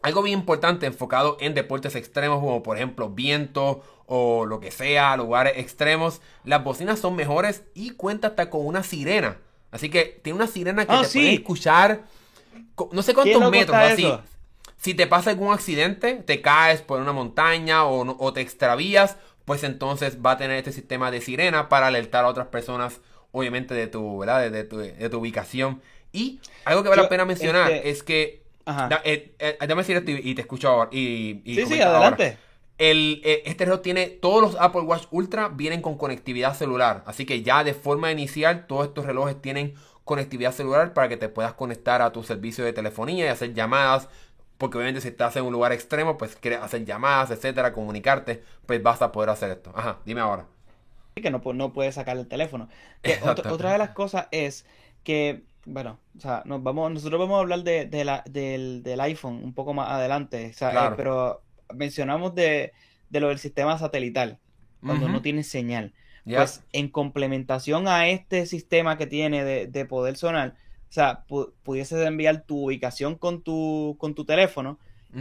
[SPEAKER 1] Algo bien importante enfocado en deportes extremos como por ejemplo viento o lo que sea, lugares extremos. Las bocinas son mejores y cuenta hasta con una sirena. Así que tiene una sirena que
[SPEAKER 2] Ah,
[SPEAKER 1] te
[SPEAKER 2] sí.
[SPEAKER 1] puede escuchar no sé cuántos metros. Así,
[SPEAKER 2] eso.
[SPEAKER 1] si te pasa algún accidente, te caes por una montaña o, no- o te extravías, pues entonces va a tener este sistema de sirena para alertar a otras personas, obviamente de tu, ¿verdad? De, de tu, de tu ubicación. Y algo que vale
[SPEAKER 2] Yo,
[SPEAKER 1] la pena mencionar
[SPEAKER 2] este-
[SPEAKER 1] es que
[SPEAKER 2] Ajá.
[SPEAKER 1] Da- eh, eh, déjame decir esto y, y te escucho ahora. Y, y
[SPEAKER 2] Sí, sí,
[SPEAKER 1] comenta ahora. El, eh, este reloj tiene, todos los Apple Watch Ultra vienen con conectividad celular. Así que ya de forma inicial, todos estos relojes tienen conectividad celular para que te puedas conectar a tu servicio de telefonía y hacer llamadas. Porque obviamente si estás en un lugar extremo, pues quieres hacer llamadas, etcétera, comunicarte, pues vas a poder hacer esto. Ajá, dime ahora.
[SPEAKER 2] que no, no puede sacar el teléfono. Que otra, otra de las cosas es que, bueno, o sea, nos vamos, nosotros vamos a hablar de, de la, del, del iPhone un poco más adelante, o sea, eh,
[SPEAKER 1] Claro.
[SPEAKER 2] pero mencionamos de, de lo del sistema satelital, cuando no tiene señal. Pues en complementación a este sistema que tiene de, de poder sonar, o sea, pu- pudieses enviar tu ubicación con tu, con tu teléfono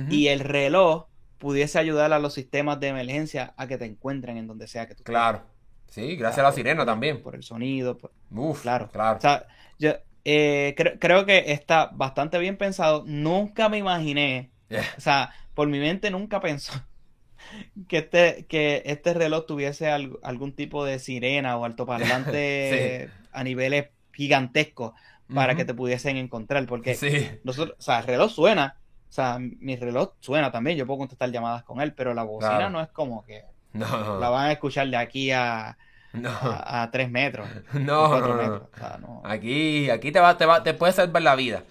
[SPEAKER 2] y el reloj pudiese ayudar a los sistemas de emergencia a que te encuentren en donde sea que tú.
[SPEAKER 1] Claro. Sí, gracias a la sirena
[SPEAKER 2] por-
[SPEAKER 1] también.
[SPEAKER 2] Por el sonido, por-
[SPEAKER 1] Uf,
[SPEAKER 2] claro.
[SPEAKER 1] claro.
[SPEAKER 2] O sea, yo eh, cre- creo que está bastante bien pensado. Nunca me imaginé,
[SPEAKER 1] Yeah.
[SPEAKER 2] o sea, por mi mente nunca pensó <laughs> que este, que este reloj tuviese al- algún tipo de sirena o <laughs> altoparlante a niveles gigantescos para que te pudiesen encontrar. Porque
[SPEAKER 1] Sí.
[SPEAKER 2] nosotros, o sea, el reloj suena, o sea, mi reloj suena también, yo puedo contestar llamadas con él, pero la bocina
[SPEAKER 1] Claro.
[SPEAKER 2] no es como que
[SPEAKER 1] No,
[SPEAKER 2] la van a escuchar de aquí a,
[SPEAKER 1] no.
[SPEAKER 2] a, a tres metros. <laughs>
[SPEAKER 1] No,
[SPEAKER 2] cuatro
[SPEAKER 1] no, no,
[SPEAKER 2] metros, o sea, no.
[SPEAKER 1] Aquí, aquí te va, te va, te puede salvar la vida.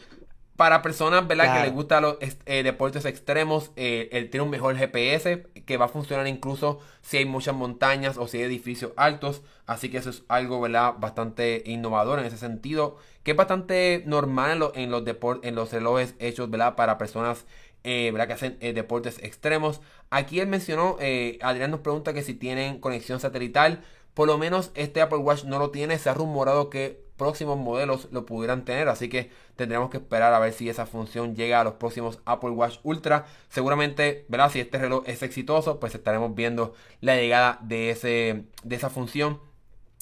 [SPEAKER 1] Para personas, ¿verdad?
[SPEAKER 2] Claro.
[SPEAKER 1] Que les gustan los eh, deportes extremos, eh, él tiene un mejor GPS que va a funcionar incluso si hay muchas montañas o si hay edificios altos. Así que eso es algo, ¿verdad? Bastante innovador en ese sentido. Que es bastante normal en, lo- en los depor- en los relojes hechos, ¿verdad? Para personas, eh, ¿verdad? Que hacen deportes extremos. Aquí él mencionó, Adrián nos pregunta que si tienen conexión satelital. Por lo menos este Apple Watch no lo tiene. Se ha rumorado que próximos modelos lo pudieran tener. Así que tendremos que esperar a ver si esa función llega a los próximos Apple Watch Ultra. Seguramente, ¿verdad? Si este reloj es exitoso, pues estaremos viendo la llegada de, ese, de esa función.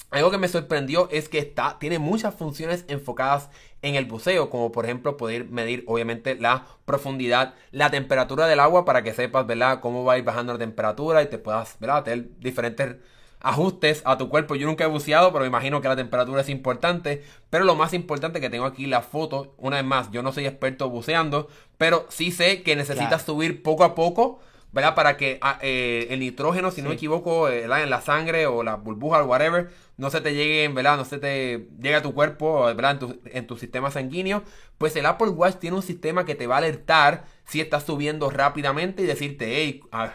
[SPEAKER 1] Algo que me sorprendió es que está, tiene muchas funciones enfocadas en el buceo, como por ejemplo poder medir obviamente la profundidad, la temperatura del agua para que sepas, ¿verdad? Cómo va a ir bajando la temperatura y te puedas, ¿verdad? Tener diferentes ajustes a tu cuerpo. Yo nunca he buceado, pero me imagino que la temperatura es importante. Pero lo más importante que tengo aquí la foto, una vez más, yo no soy experto buceando, pero sí sé que necesitas
[SPEAKER 2] Claro.
[SPEAKER 1] subir poco a poco, ¿verdad? Para que ah, eh, el nitrógeno, si no me equivoco, eh, ¿verdad? en la sangre o la burbuja o whatever, no se te llegue, ¿verdad? No se te llegue a tu cuerpo, ¿verdad? En tu, en tu sistema sanguíneo. Pues el Apple Watch tiene un sistema que te va a alertar si estás subiendo rápidamente y decirte, hey, ah,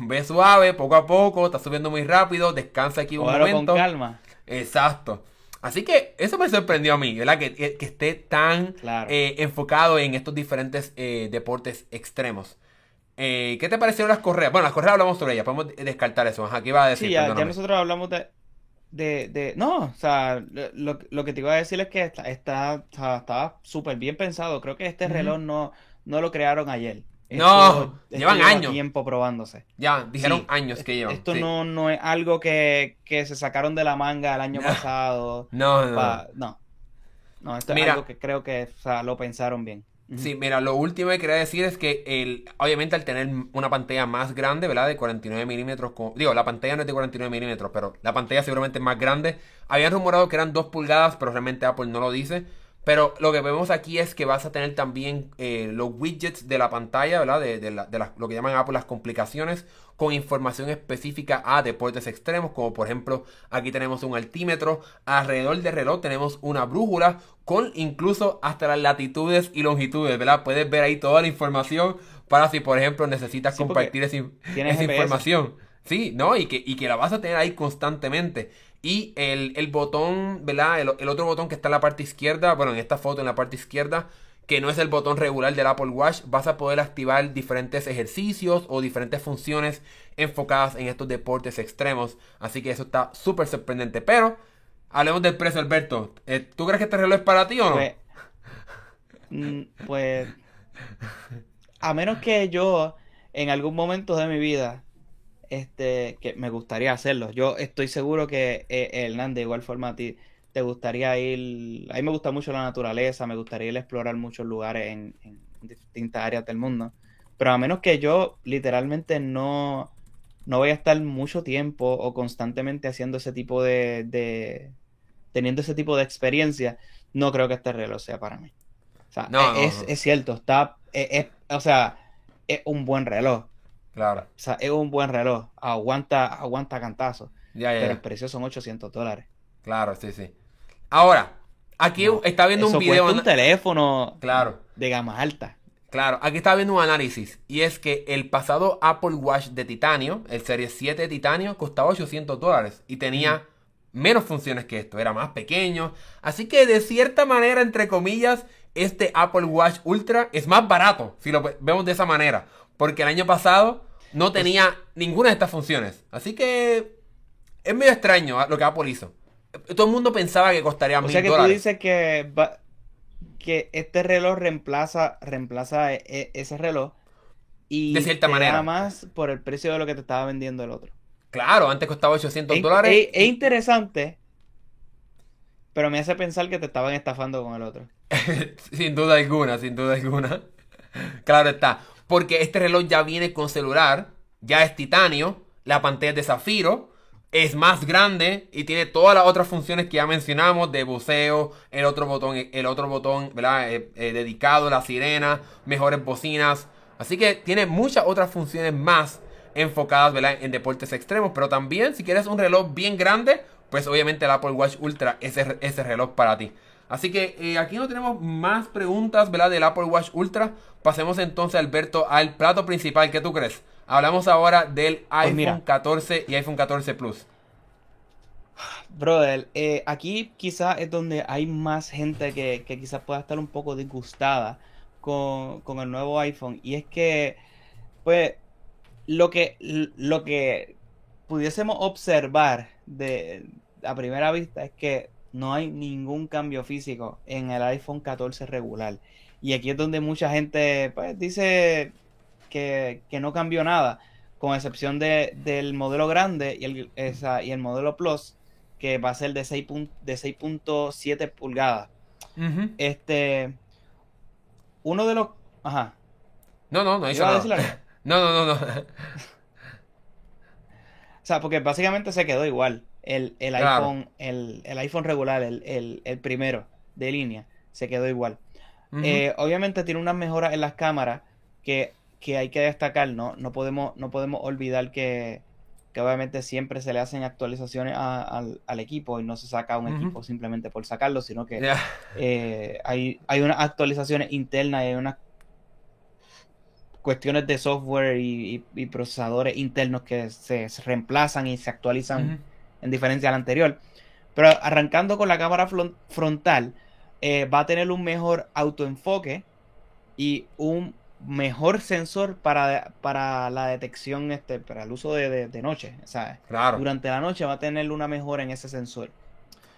[SPEAKER 1] ve suave, poco a poco, estás subiendo muy rápido, descansa aquí un
[SPEAKER 2] con
[SPEAKER 1] momento.
[SPEAKER 2] calma.
[SPEAKER 1] Exacto. Así que eso me sorprendió a mí, ¿verdad? Que, que- que esté tan
[SPEAKER 2] Claro.
[SPEAKER 1] eh, enfocado en estos diferentes eh, deportes extremos. Eh, ¿Qué te parecieron las correas? Bueno, las correas hablamos sobre ellas, podemos descartar eso. Ajá, ¿qué iba a decir?
[SPEAKER 2] Sí, ya, nosotros hablamos de, de, de- no, o sea, lo, lo que te iba a decir es que está, está, está- estaba súper bien pensado. Creo que este reloj no, no lo crearon ayer.
[SPEAKER 1] No,
[SPEAKER 2] esto
[SPEAKER 1] llevan
[SPEAKER 2] lleva
[SPEAKER 1] años.
[SPEAKER 2] tiempo probándose.
[SPEAKER 1] Ya, dijeron
[SPEAKER 2] Sí,
[SPEAKER 1] años que llevan.
[SPEAKER 2] Esto
[SPEAKER 1] sí.
[SPEAKER 2] no, no es algo que, que se sacaron de la manga el año
[SPEAKER 1] No.
[SPEAKER 2] pasado.
[SPEAKER 1] No, no,
[SPEAKER 2] pa- no. No, esto
[SPEAKER 1] Mira.
[SPEAKER 2] es algo que creo que o sea, lo pensaron bien.
[SPEAKER 1] Sí, mira, lo último que quería decir es que el, obviamente al tener una pantalla más grande, ¿verdad? De 49 milímetros, digo, la pantalla no es de 49 milímetros, pero la pantalla seguramente es más grande. Habían rumorado que eran 2 pulgadas, pero realmente Apple no lo dice. Pero lo que vemos aquí es que vas a tener también eh, los widgets de la pantalla, ¿verdad? De, de de lo que llaman Apple las complicaciones, con información específica a deportes extremos, como por ejemplo aquí tenemos un altímetro, alrededor del reloj tenemos una brújula, con incluso hasta las latitudes y longitudes, ¿verdad? Puedes ver ahí toda la información para si por ejemplo necesitas
[SPEAKER 2] Sí,
[SPEAKER 1] compartir esa, esa información. Sí, ¿no? Y que, y que la vas a tener ahí constantemente. Y el, botón, ¿verdad? El, el, otro botón que está en la parte izquierda, bueno, en esta foto en la parte izquierda, que no es el botón regular del Apple Watch, vas a poder activar diferentes ejercicios o diferentes funciones enfocadas en estos deportes extremos. Así que eso está súper sorprendente. Pero, hablemos del precio, Alberto. Eh, ¿Tú crees que este reloj es para ti o no?
[SPEAKER 2] Pues, mm, pues a menos que yo en algún momento de mi vida este que me gustaría hacerlo. Yo estoy seguro que eh, Hernán de igual forma a ti te gustaría ir, a mí me gusta mucho la naturaleza, me gustaría ir a explorar muchos lugares en, distintas áreas del mundo, pero a menos que yo literalmente no, no voy a estar mucho tiempo o constantemente haciendo ese tipo de, de teniendo ese tipo de experiencia, no creo que este reloj sea para mí. O sea, es, es, cierto, está, es, o sea, es un buen reloj.
[SPEAKER 1] Claro. O
[SPEAKER 2] sea, es un buen reloj. Aguanta, aguanta cantazo. pero el precio son 800 dólares.
[SPEAKER 1] Claro, sí, sí. Ahora, aquí está viendo un video.
[SPEAKER 2] un teléfono claro. de gama alta.
[SPEAKER 1] Claro, aquí está viendo un análisis. Y es que el pasado Apple Watch de titanio, el Serie 7 de titanio, costaba 800 dólares. Y tenía menos funciones que esto. Era más pequeño. Así que de cierta manera, entre comillas, este Apple Watch Ultra es más barato. Si lo vemos de esa manera. Porque el año pasado no pues tenía ninguna de estas funciones. Así que es medio extraño lo que Apple hizo. Todo el mundo pensaba que costaría mil
[SPEAKER 2] O sea que tú dices que, que este reloj reemplaza, reemplaza e, e, ese reloj y
[SPEAKER 1] de cierta manera.
[SPEAKER 2] más por el precio de lo que te estaba vendiendo el otro.
[SPEAKER 1] Claro, antes costaba 800 dólares.
[SPEAKER 2] Es, interesante, pero me hace pensar que te estaban estafando con el otro. <laughs>
[SPEAKER 1] sin duda alguna, sin duda alguna. <laughs> claro está. Porque este reloj ya viene con celular, ya es titanio, la pantalla es de zafiro, es más grande y tiene todas las otras funciones que ya mencionamos de buceo, el otro botón, el otro botón, ¿verdad? Eh, eh, dedicado a la sirena, mejores bocinas. Así que tiene muchas otras funciones más enfocadas, ¿verdad? En deportes extremos. Pero también, si quieres un reloj bien grande, pues obviamente el Apple Watch Ultra es ese reloj para ti. Así que eh, aquí no tenemos más preguntas, ¿verdad? Del Apple Watch Ultra. Pasemos entonces, Alberto, al plato principal. ¿Qué tú crees? Hablamos ahora del pues iPhone 14 y iPhone 14 Plus.
[SPEAKER 2] Brother, eh, aquí quizás es donde hay más gente que, que quizás pueda estar un poco disgustada con, con, el nuevo iPhone. Y es que, pues, lo que, lo que pudiésemos observar de, a primera vista es que no hay ningún cambio físico en el iPhone 14 regular. Y aquí es donde mucha gente pues, dice que, no cambió nada, con excepción de, del modelo grande y el, esa, y el modelo Plus, que va a ser de 6.7 de pulgadas. Este. Uno de los. Ajá.
[SPEAKER 1] No, no, no hizo nada. <laughs> no, no, no, no.
[SPEAKER 2] o sea, porque básicamente se quedó igual el, el iPhone, el, el, iPhone regular, el, el, primero de línea, se quedó igual. Eh, obviamente tiene unas mejoras en las cámaras que, que hay que destacar, ¿no? No podemos, no podemos olvidar que, que obviamente siempre se le hacen actualizaciones al, al, equipo y no se saca un equipo simplemente por sacarlo, sino que eh, hay, hay unas actualizaciones internas y hay unas cuestiones de software y, y, procesadores internos que se, reemplazan y se actualizan en diferencia al anterior. Pero arrancando con la cámara frontal, eh, va a tener un mejor autoenfoque y un mejor sensor para, para la detección, este, para el uso de, de, noche.
[SPEAKER 1] Claro.
[SPEAKER 2] Durante la noche va a tener una mejora en ese sensor.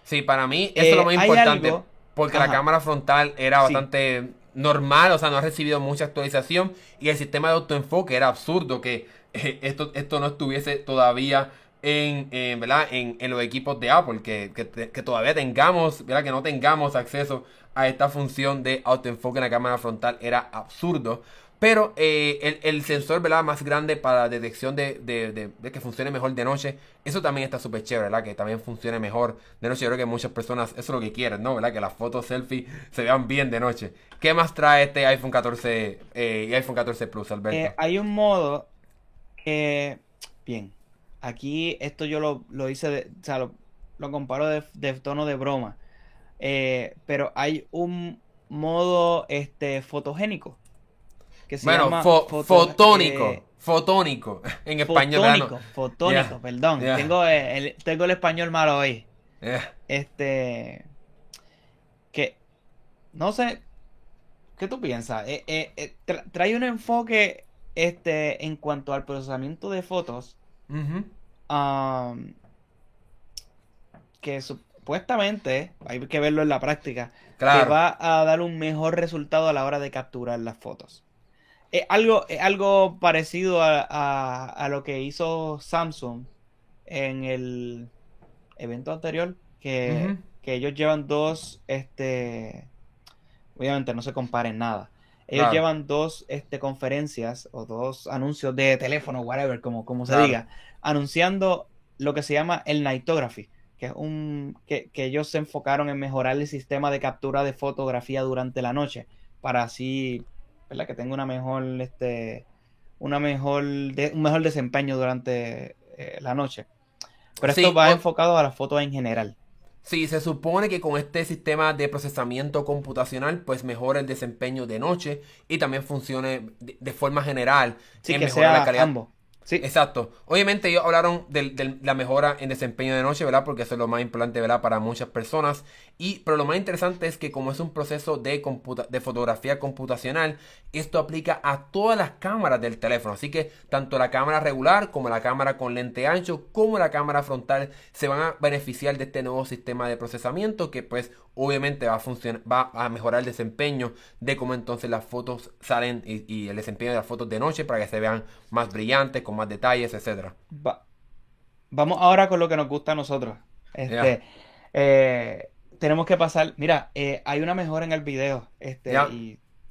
[SPEAKER 1] Sí, para mí eso es lo más eh, importante. porque la cámara frontal era bastante normal, o sea, no ha recibido mucha actualización. Y el sistema de autoenfoque era absurdo que eh, esto, esto no estuviese todavía en, ¿verdad? En, los equipos de Apple, que, que, todavía tengamos, ¿verdad? que no tengamos acceso a esta función de autoenfoque en la cámara frontal era absurdo. Pero eh, el, sensor ¿verdad? más grande para detección de, de, que funcione mejor de noche, eso también está súper chévere, ¿verdad? Que también funcione mejor de noche. Yo creo que muchas personas eso es lo que quieren, ¿no? ¿Verdad? Que las fotos selfie se vean bien de noche. ¿Qué más trae este iPhone 14 eh, y iPhone 14 Plus, Alberto?
[SPEAKER 2] Eh, hay un modo que, bien, Aquí esto yo lo, hice, de, o sea, lo, comparo de, tono de broma. Eh, pero hay un modo este, fotogénico que se
[SPEAKER 1] bueno,
[SPEAKER 2] llama
[SPEAKER 1] fotónico. Eh, fotónico, <laughs> en español.
[SPEAKER 2] Fotónico, fotónico, perdón. Tengo, el, tengo el español malo hoy. Este. Que. No sé. ¿Qué tú piensas? Eh, eh, trae un enfoque este, en cuanto al procesamiento de fotos. Que supuestamente, hay que verlo en la práctica, que va a dar un mejor resultado a la hora de capturar las fotos. Es algo, algo parecido a, lo que hizo Samsung en el evento anterior, que, ellos llevan dos, este, obviamente no se comparen nada. Ellos llevan dos este, conferencias o dos anuncios de teléfono, whatever, como, como se diga, anunciando lo que se llama el Nightography, que es un que, ellos se enfocaron en mejorar el sistema de captura de fotografía durante la noche para así, ¿verdad? Que tenga una mejor este una mejor un mejor desempeño durante eh, la noche. Pero esto va enfocado a las fotos en general.
[SPEAKER 1] Sí, se supone que con este sistema de procesamiento computacional, pues mejora el desempeño de noche y también funcione de, forma general
[SPEAKER 2] sí, que sea la calidad.
[SPEAKER 1] Sí. Exacto. Obviamente ellos hablaron de, la mejora en desempeño de noche, ¿verdad? Porque eso es lo más importante, ¿verdad? Para muchas personas. Y, pero lo más interesante es que como es un proceso de, de fotografía computacional, esto aplica a todas las cámaras del teléfono. Así que tanto la cámara regular como la cámara con lente ancho como la cámara frontal se van a beneficiar de este nuevo sistema de procesamiento que pues obviamente va a funcionar, va a mejorar el desempeño de cómo entonces las fotos salen y, el desempeño de las fotos de noche para que se vean más brillantes, con más detalles, etcétera.
[SPEAKER 2] Vamos ahora con lo que nos gusta a nosotros. Este, eh, tenemos que pasar, mira, eh, hay una mejora en el video, este,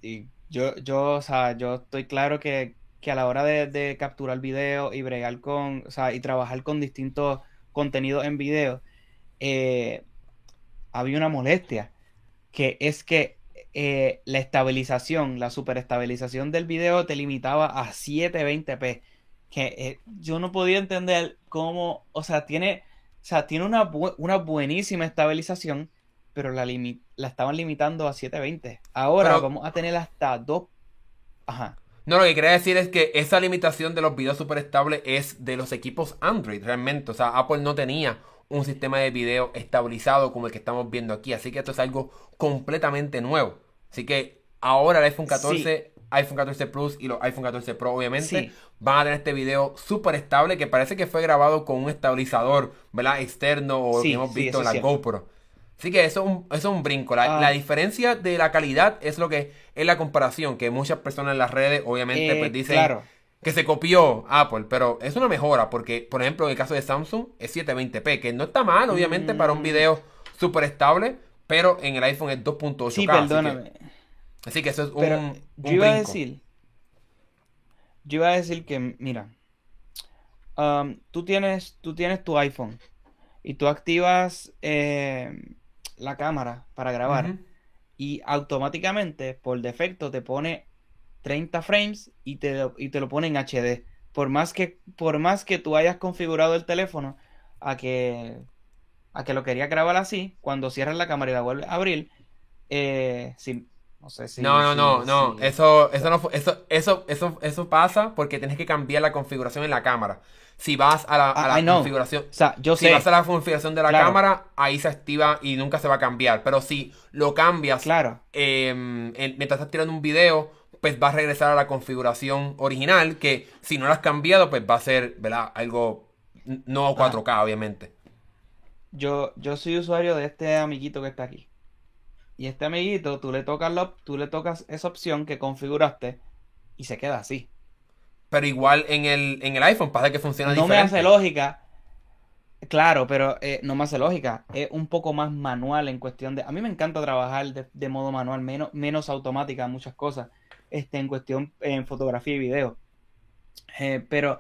[SPEAKER 2] y, yo, yo, o sea, yo estoy claro que, a la hora de, de, capturar video y bregar con, o sea, y trabajar con distintos contenidos en video, eh, había una molestia, que es que eh, la estabilización, la superestabilización del video te limitaba a 720p. Que yo no podía entender cómo, o sea, tiene, o sea, tiene una, una buenísima estabilización, pero la, la estaban limitando a 720. Ahora vamos a tener hasta 2. Ajá.
[SPEAKER 1] No, lo que quería decir es que esa limitación de los videos super estables es de los equipos Android, realmente. O sea, Apple no tenía un sistema de video estabilizado como el que estamos viendo aquí. Así que esto es algo completamente nuevo. Así que ahora el iPhone 14, iPhone 14 Plus y los iPhone 14 Pro obviamente van a tener este video súper estable que parece que fue grabado con un estabilizador, ¿verdad? Externo o que hemos visto en la GoPro. Así que eso es un, eso es un brinco. La, la, ah. diferencia de la calidad es lo que es la comparación, que muchas personas en las redes obviamente pues eh, dicen... Claro que se copió Apple, pero es una mejora porque, por ejemplo, en el caso de Samsung es 720p, que no está mal, obviamente, para un mm. video súper estable, pero en el iPhone es 2.8K.
[SPEAKER 2] Sí, perdóname.
[SPEAKER 1] Así que, eso es un,
[SPEAKER 2] yo iba a decir, yo iba a decir que, mira, um, tú tienes, tú tienes tu iPhone y tú activas eh, la cámara para grabar y automáticamente, por defecto, te pone 30 frames y te, lo, y te lo pone en HD. Por más, que, por más que tú hayas configurado el teléfono a que, a que lo quería grabar así, cuando cierras la cámara y la vuelves a abrir, eh, no sé si.
[SPEAKER 1] No, no, no, no. Eso, eso, no, eso, eso, eso, eso pasa porque tienes que cambiar la configuración en la cámara. Si vas a la, a la configuración.
[SPEAKER 2] O sea, yo
[SPEAKER 1] si vas a la configuración de la cámara, ahí se activa y nunca se va a cambiar. Pero si lo cambias
[SPEAKER 2] claro.
[SPEAKER 1] Em, mientras estás tirando un video pues va a regresar a la configuración original, que si no la has cambiado, pues va a ser, ¿verdad? Algo no 4K, obviamente.
[SPEAKER 2] Yo, yo soy usuario de este amiguito que está aquí. Y este amiguito, tú le tocas la, tú le tocas esa opción que configuraste y se queda así.
[SPEAKER 1] Pero igual en el, en el iPhone pasa que funciona
[SPEAKER 2] no diferente. No me hace lógica. Claro, pero eh, no me hace lógica. Es un poco más manual en cuestión de... A mí me encanta trabajar de, modo manual, menos, menos automática en muchas cosas este, en cuestión en fotografía y video. Eh, pero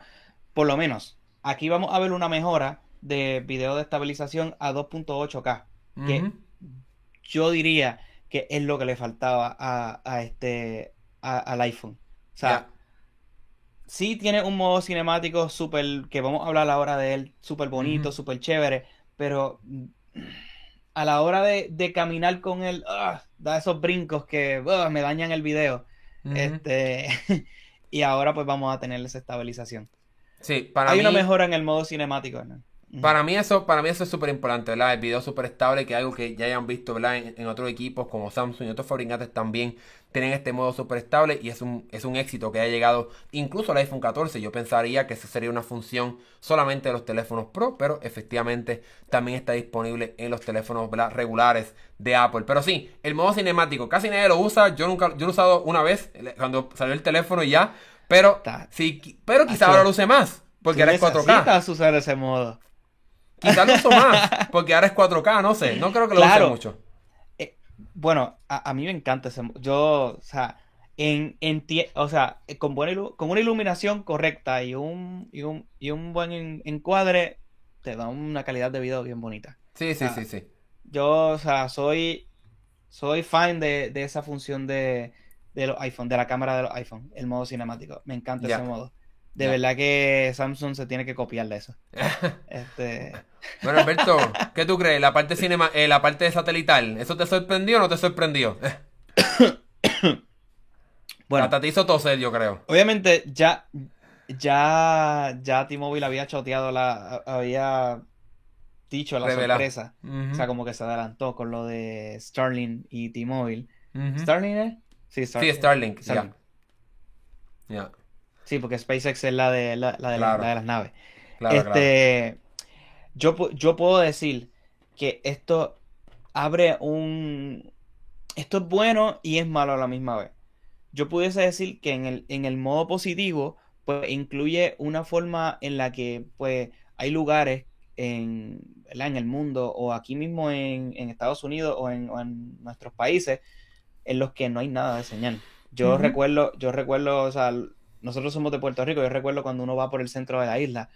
[SPEAKER 2] por lo menos aquí vamos a ver una mejora de video de estabilización a 2.8K. Que yo diría que es lo que le faltaba a, este al iPhone. O sea, sí tiene un modo cinemático súper, que vamos a hablar ahora de él, súper bonito, súper chévere, pero a la hora de, caminar con él, da esos brincos que me dañan el video. Este, <laughs> y ahora pues vamos a tener esa estabilización.
[SPEAKER 1] Sí, para
[SPEAKER 2] Hay una mejora en el modo cinemático, ¿no?
[SPEAKER 1] Para mí eso, para mí eso es súper importante, ¿verdad? El video súper estable, que es algo que ya hayan visto, ¿verdad? En, otros equipos como Samsung y otros fabricantes también tienen este modo súper estable y es un, es un éxito que haya llegado incluso al iPhone 14. Yo pensaría que esa sería una función solamente de los teléfonos Pro, pero efectivamente también está disponible en los teléfonos regulares de Apple. Pero sí, el modo cinemático, casi nadie lo usa. Yo nunca, yo lo he usado una vez cuando salió el teléfono y ya. Pero, sí, pero quizá ahora lo use más. Porque es 4K.
[SPEAKER 2] usar ese modo.
[SPEAKER 1] Quizás lo uso más, <laughs> porque ahora es 4K, no sé. No creo que lo use mucho.
[SPEAKER 2] Eh, bueno, a, mí me encanta ese. Yo, o sea, en, o sea, con, con una iluminación correcta y un, y un, y un buen encuadre, te da una calidad de video bien bonita.
[SPEAKER 1] Sí, sí, sí, sí.
[SPEAKER 2] Yo, o sea, soy, soy fan de, esa función de, de los iPhone, de la cámara de los iPhone, el modo cinemático. Me encanta ese modo. De verdad que Samsung se tiene que copiar de eso. <laughs> este...
[SPEAKER 1] Bueno, Alberto, ¿qué tú crees? La parte cinema, eh, la parte satelital, ¿eso te sorprendió o no te sorprendió? <coughs> bueno, hasta te hizo toser, yo creo.
[SPEAKER 2] Obviamente, ya, ya, ya T-Mobile había choteado la, había dicho la sorpresa. O sea, como que se adelantó con lo de Starlink y T-Mobile. ¿Starlink es?
[SPEAKER 1] Sí, Starlink. Sí, Starlink,
[SPEAKER 2] ya. Sí, porque SpaceX es la de, la, de, las naves. este, Yo, yo puedo decir que esto abre un... Esto es bueno y es malo a la misma vez. Yo pudiese decir que en el, en el modo positivo, pues incluye una forma en la que pues hay lugares en, en el mundo o aquí mismo en, Estados Unidos o en, nuestros países en los que no hay nada de señal. Yo recuerdo, yo recuerdo, o sea, nosotros somos de Puerto Rico, yo recuerdo cuando uno va por el centro de la isla,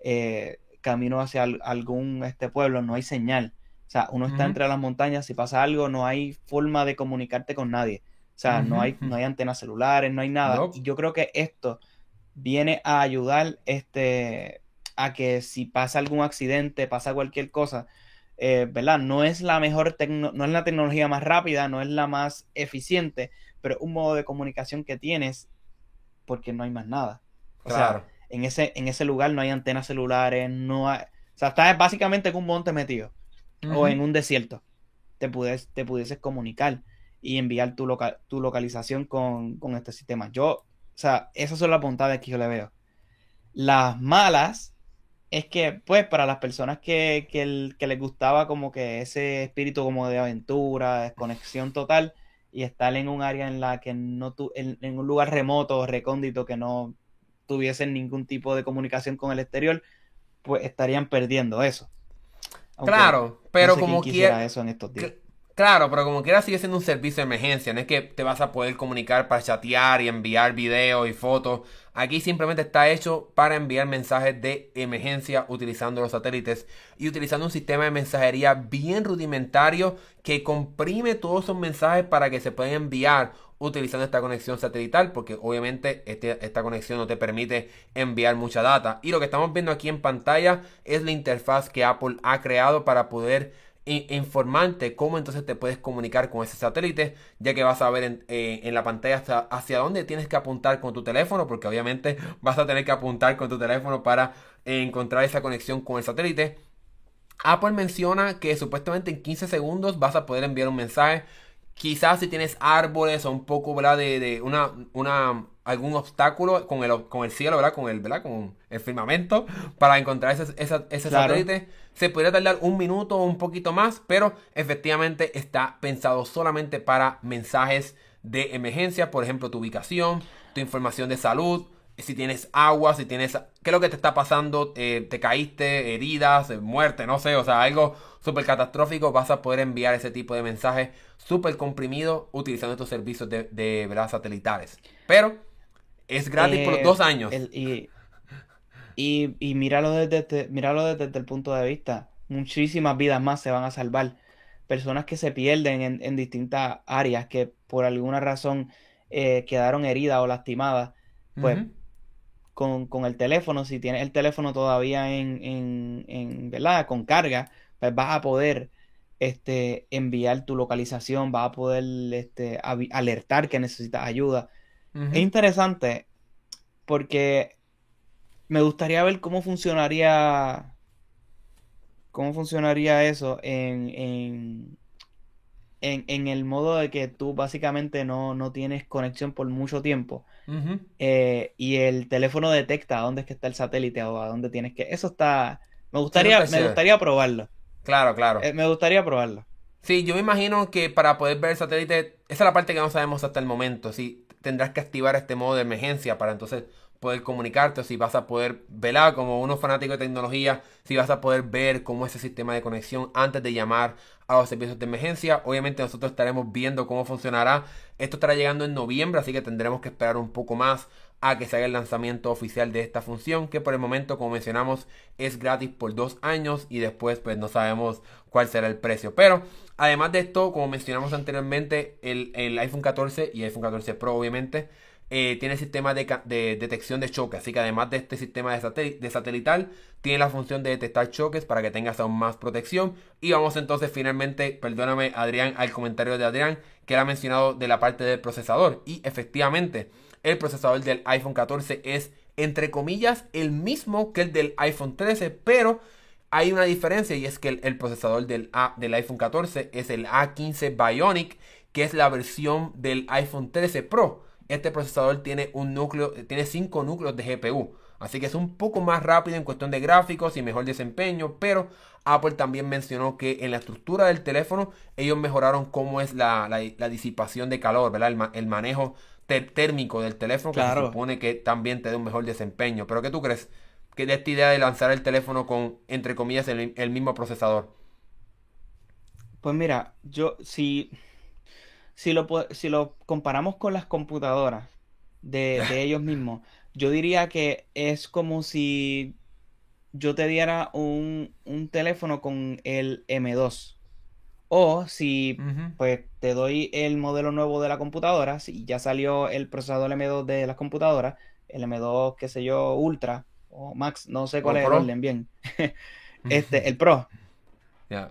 [SPEAKER 2] eh, camino hacia algún este pueblo, no hay señal. O sea, uno está entre las montañas, si pasa algo, no hay forma de comunicarte con nadie. O sea, no, hay, no hay antenas celulares, no hay nada. Y yo creo que esto viene a ayudar este, a que si pasa algún accidente, pasa cualquier cosa, eh, ¿verdad? No es la mejor, no es la tecnología más rápida, no es la más eficiente, pero un modo de comunicación que tienes porque no hay más nada. O sea, en ese, en ese lugar no hay antenas celulares, no hay... O sea, estás básicamente en un monte metido o en un desierto. Te, puedes, te pudieses comunicar y enviar tu, tu localización con, este sistema. Yo, o sea, esas son las bondades que yo le veo. Las malas es que, pues, para las personas que, que, les gustaba como que ese espíritu como de aventura, desconexión total, y estar en un área en la que no tu, en, un lugar remoto, recóndito, que no tuviesen ningún tipo de comunicación con el exterior, pues estarían perdiendo eso.
[SPEAKER 1] claro, pero como quiera eso en estos días. Claro, pero como quiera sigue siendo un servicio de emergencia, no es que te vas a poder comunicar para chatear y enviar videos y fotos. Aquí simplemente está hecho para enviar mensajes de emergencia utilizando los satélites y utilizando un sistema de mensajería bien rudimentario que comprime todos esos mensajes para que se puedan enviar utilizando esta conexión satelital porque obviamente este, esta conexión no te permite enviar mucha data. Y lo que estamos viendo aquí en pantalla es la interfaz que Apple ha creado para poder informante cómo entonces te puedes comunicar con ese satélite, ya que vas a ver en, eh, la pantalla hacia dónde tienes que apuntar con tu teléfono, porque obviamente <laughs> vas a tener que apuntar con tu teléfono para encontrar esa conexión con el satélite. Apple menciona que supuestamente en 15 segundos vas a poder enviar un mensaje. Quizás si tienes árboles o un poco ¿verdad? De, de una, una algún obstáculo con el, con el cielo, ¿verdad? Con el, ¿verdad? Con el firmamento para encontrar ese, ese, satélite. Se podría tardar un minuto o un poquito más, pero efectivamente está pensado solamente para mensajes de emergencia, por ejemplo, tu ubicación, tu información de salud, si tienes agua, si tienes... ¿Qué es lo que te está pasando? Eh, ¿Te caíste? ¿Heridas? ¿Muerte? No sé, o sea, algo súper catastrófico. Vas a poder enviar ese tipo de mensajes súper comprimido utilizando estos servicios de, de ¿verdad? satelitales. Pero es gratis por eh, dos años.
[SPEAKER 2] y, y, míralo, desde, míralo desde, el punto de vista. Muchísimas vidas más se van a salvar. Personas que se pierden en, distintas áreas, que por alguna razón eh, quedaron heridas o lastimadas. Pues con, el teléfono, si tienes el teléfono todavía en, en, en ¿verdad? Con carga, pues vas a poder este, enviar tu localización, vas a poder este, alertar que necesitas ayuda Es interesante porque me gustaría ver cómo funcionaría cómo funcionaría eso en, en, el modo de que tú básicamente no, tienes conexión por mucho tiempo eh, y el teléfono detecta a dónde es que está el satélite o a dónde tienes que... Eso está... Me gustaría, me gustaría probarlo.
[SPEAKER 1] Claro, claro.
[SPEAKER 2] Eh, me gustaría probarlo.
[SPEAKER 1] Sí, yo me imagino que para poder ver el satélite, esa es la parte que no sabemos hasta el momento. Si tendrás que activar este modo de emergencia para entonces poder comunicarte si vas a poder velar como unos fanáticos de tecnología, si vas a poder ver cómo es ese sistema de conexión antes de llamar a los servicios de emergencia. Obviamente nosotros estaremos viendo cómo funcionará. Esto estará llegando en noviembre, así que tendremos que esperar un poco más a que se haga el lanzamiento oficial de esta función, que por el momento, como mencionamos, es gratis por dos años y después pues no sabemos cuál será el precio. Pero además de esto, como mencionamos anteriormente, el, el iPhone 14 y iPhone 14 Pro obviamente eh, tiene sistema de, detección de choque. Así que además de este sistema de, satelital, tiene la función de detectar choques para que tengas aún más protección. Y vamos entonces finalmente, perdóname Adrián, al comentario de Adrián, que era mencionado de la parte del procesador. Y efectivamente, el procesador del iPhone 14 es, entre comillas, el mismo que el del iPhone 13, pero hay una diferencia y es que el, procesador del iPhone 14 es el A15 Bionic, que es la versión del iPhone 13 Pro este procesador tiene un núcleo, tiene 5 núcleos de GPU. Así que es un poco más rápido en cuestión de gráficos y mejor desempeño. Pero Apple también mencionó que en la estructura del teléfono ellos mejoraron cómo es la, disipación de calor, ¿verdad? El, manejo térmico del teléfono que se supone que también te da un mejor desempeño. Pero ¿qué tú crees? ¿Qué de esta idea de lanzar el teléfono con, entre comillas, el, mismo procesador?
[SPEAKER 2] Pues mira, yo si si lo, si lo comparamos con las computadoras de, <laughs> ellos mismos, yo diría que es como si yo te diera un, teléfono con el M2. O si pues te doy el modelo nuevo de la computadora, si ya salió el procesador M2 de las computadoras, el M2, qué sé yo, Ultra o Max, no sé cuál es el orden bien. <laughs> este, el Pro.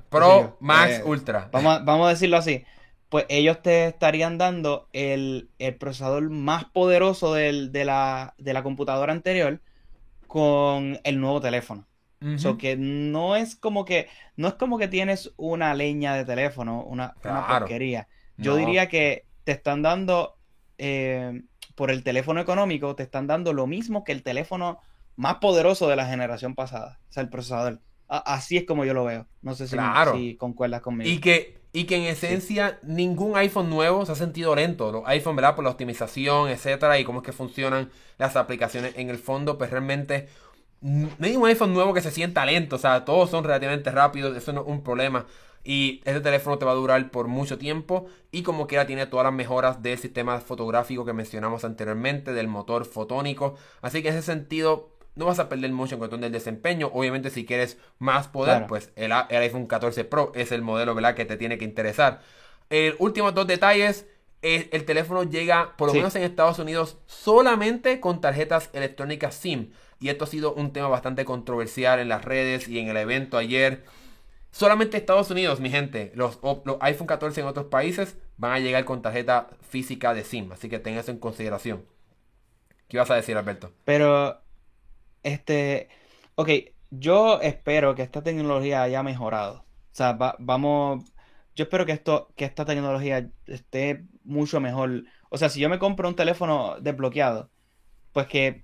[SPEAKER 1] Pro, Max, eh, Ultra.
[SPEAKER 2] Vamos <laughs> vamos a decirlo así pues ellos te estarían dando el, procesador más poderoso de, la, computadora anterior con el nuevo teléfono. O que no es como que no es como que tienes una leña de teléfono, una, porquería. Yo diría que te están dando eh, por el teléfono económico, te están dando lo mismo que el teléfono más poderoso de la generación pasada, o sea, el procesador. así es como yo lo veo. No sé si, si concuerdas conmigo.
[SPEAKER 1] Y que y que en esencia ningún iPhone nuevo se ha sentido lento. Los iPhone, ¿verdad? Por la optimización, etcétera, y cómo es que funcionan las aplicaciones en el fondo, pues realmente no hay un iPhone nuevo que se sienta lento. O sea, todos son relativamente rápidos, eso no es un problema. Y este teléfono te va a durar por mucho tiempo. Y como quiera tiene todas las mejoras del sistema fotográfico que mencionamos anteriormente, del motor fotónico. Así que en ese sentido, no vas a perder mucho en cuestión del desempeño. Obviamente, si quieres más poder, pues el, iPhone 14 Pro es el modelo ¿verdad? que te tiene que interesar. El último dos detalles. El, teléfono llega, por lo menos en Estados Unidos, solamente con tarjetas electrónicas SIM. Y esto ha sido un tema bastante controversial en las redes y en el evento ayer. Solamente Estados Unidos, mi gente. Los, los, iPhone 14 en otros países van a llegar con tarjeta física de SIM. Así que ten eso en consideración. ¿Qué vas a decir, Alberto?
[SPEAKER 2] Pero este, ok, yo espero que esta tecnología haya mejorado. O sea, vamos, yo espero que esto, que esta tecnología esté mucho mejor. O sea, si yo me compro un teléfono desbloqueado, pues que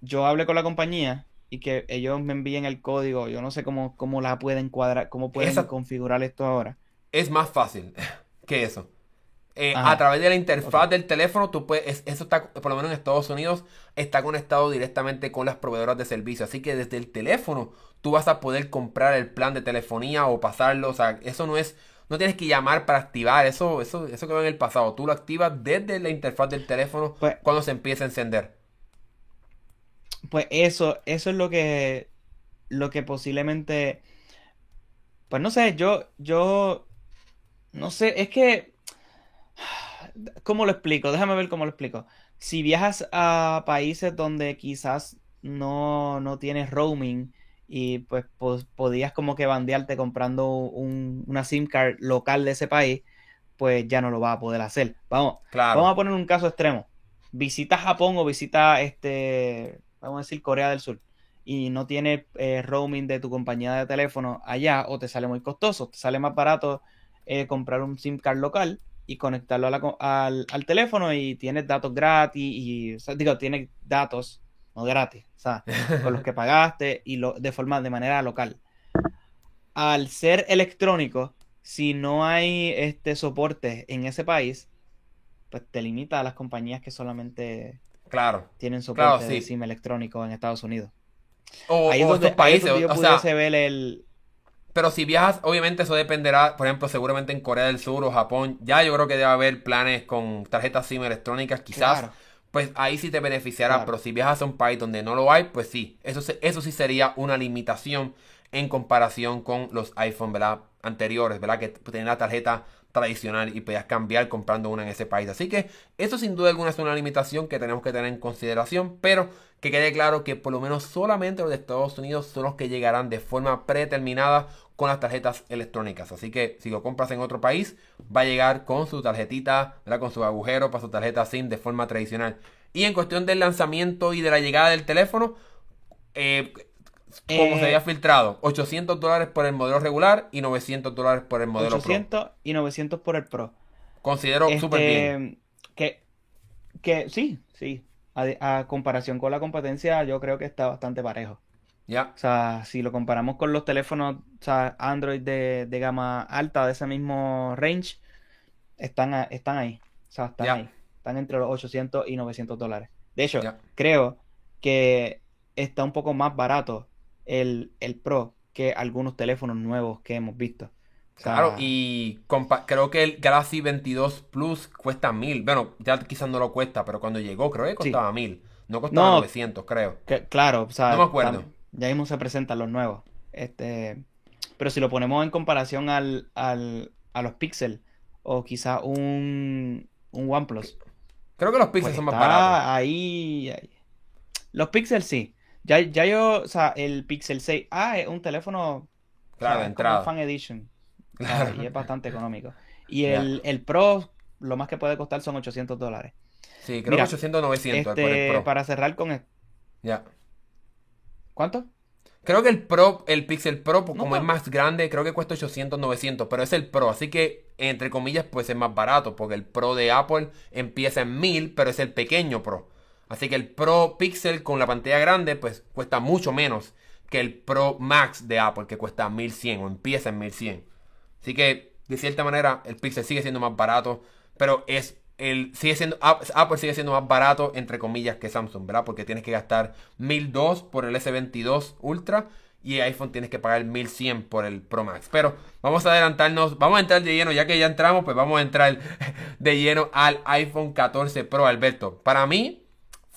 [SPEAKER 2] yo hable con la compañía y que ellos me envíen el código. Yo no sé cómo, cómo la pueden cuadrar, cómo pueden configurar esto ahora.
[SPEAKER 1] Es más fácil <laughs> que eso. Eh, a través de la interfaz del teléfono, tú puedes, eso está, por lo menos en Estados Unidos, está conectado directamente con las proveedoras de servicio. Así que desde el teléfono, tú vas a poder comprar el plan de telefonía o pasarlo. O sea, eso no es, no tienes que llamar para activar. Eso, eso, eso quedó en el pasado. Tú lo activas desde la interfaz del teléfono pues cuando se empieza a encender.
[SPEAKER 2] Pues eso, eso es lo que, lo que posiblemente, pues no sé, yo, yo, no sé, es que ¿Cómo lo explico? Déjame ver cómo lo explico. Si viajas a países donde quizás no, no tienes roaming y pues, podías como que bandearte comprando una SIM card local de ese país, pues ya no lo vas a poder hacer. Vamos, vamos a poner un caso extremo. visita Japón o visita, este, vamos a decir, Corea del Sur y no tiene eh, roaming de tu compañía de teléfono allá o te sale muy costoso, te sale más barato eh, comprar un SIM card local y conectarlo al, teléfono y tienes datos gratis y, digo, tienes datos, no gratis, o sea, <laughs> con los que pagaste y lo, de forma, de manera local. Al ser electrónico, si no hay este soporte en ese país, pues te limita a las compañías que solamente
[SPEAKER 1] claro,
[SPEAKER 2] tienen soporte de SIM electrónico en Estados Unidos.
[SPEAKER 1] O, ahí otros países. o sea, ver el... Pero si viajas, obviamente eso dependerá, por ejemplo, seguramente en Corea del Sur o Japón, ya yo creo que debe haber planes con tarjetas SIM electrónicas, quizás. Pues ahí sí te beneficiará, pero si viajas a un país donde no lo hay, pues sí, eso, eso sí sería una limitación en comparación con los iPhone, ¿verdad? Anteriores, ¿verdad? Que tienen la tarjeta tradicional y podías cambiar comprando una en ese país. Así que eso sin duda alguna es una limitación que tenemos que tener en consideración, pero que quede claro que por lo menos solamente los de Estados Unidos son los que llegarán de forma predeterminada con las tarjetas electrónicas. Así que si lo compras en otro país, va a llegar con su tarjetita, con su agujero para su tarjeta SIM de forma tradicional. Y en cuestión del lanzamiento y de la llegada del teléfono, eh, como se había filtrado, 800 dólares por el modelo regular y 900 dólares por el modelo
[SPEAKER 2] 800 y 900 por el Pro.
[SPEAKER 1] Considero este, súper bien.
[SPEAKER 2] Que, que sí, sí. A, comparación con la competencia, yo creo que está bastante parejo.
[SPEAKER 1] Ya.
[SPEAKER 2] O sea, si lo comparamos con los teléfonos o sea, Android de, gama alta, de ese mismo range, están, están ahí. O sea, están ahí. Están entre los 800 y 900 dólares. De hecho, creo que está un poco más barato el, Pro que algunos teléfonos nuevos que hemos visto.
[SPEAKER 1] claro, y creo que el Galaxy 22 Plus cuesta mil. Bueno, ya quizás no lo cuesta, pero cuando llegó creo que costaba mil. No costaba 900, creo.
[SPEAKER 2] claro, o sea,
[SPEAKER 1] no me acuerdo.
[SPEAKER 2] Ya mismo se presentan los nuevos. Este, pero si lo ponemos en comparación al, al, a los Pixel o quizás un, un OnePlus.
[SPEAKER 1] Creo que los Pixel pues son más baratos.
[SPEAKER 2] Ahí, ahí. Los Pixel sí. Ya, ya yo, o sea, el Pixel 6, ah, es un teléfono.
[SPEAKER 1] Claro, entrada.
[SPEAKER 2] Fan Edition. <laughs> y es bastante económico. Y el, el, Pro, lo más que puede costar son 800 dólares.
[SPEAKER 1] Sí, creo que 800, 900 por el este, Pro.
[SPEAKER 2] Para cerrar con. esto.
[SPEAKER 1] Ya.
[SPEAKER 2] ¿Cuánto?
[SPEAKER 1] Creo que el Pro, el Pixel Pro, pues, como es más grande, creo que cuesta 800, 900, pero es el Pro, así que entre comillas, pues es más barato, porque el Pro de Apple empieza en 1000, pero es el pequeño Pro. Así que el Pro Pixel con la pantalla grande pues cuesta mucho menos que el Pro Max de Apple que cuesta 1100 o empieza en 1100. Así que de cierta manera el Pixel sigue siendo más barato, pero es el sigue siendo Apple sigue siendo más barato entre comillas que Samsung, ¿verdad? Porque tienes que gastar 1002 por el S22 Ultra y iPhone tienes que pagar 1100 por el Pro Max. Pero vamos a adelantarnos, vamos a entrar de lleno, ya que ya entramos, pues vamos a entrar <laughs> de lleno al iPhone 14 Pro, Alberto. Para mí,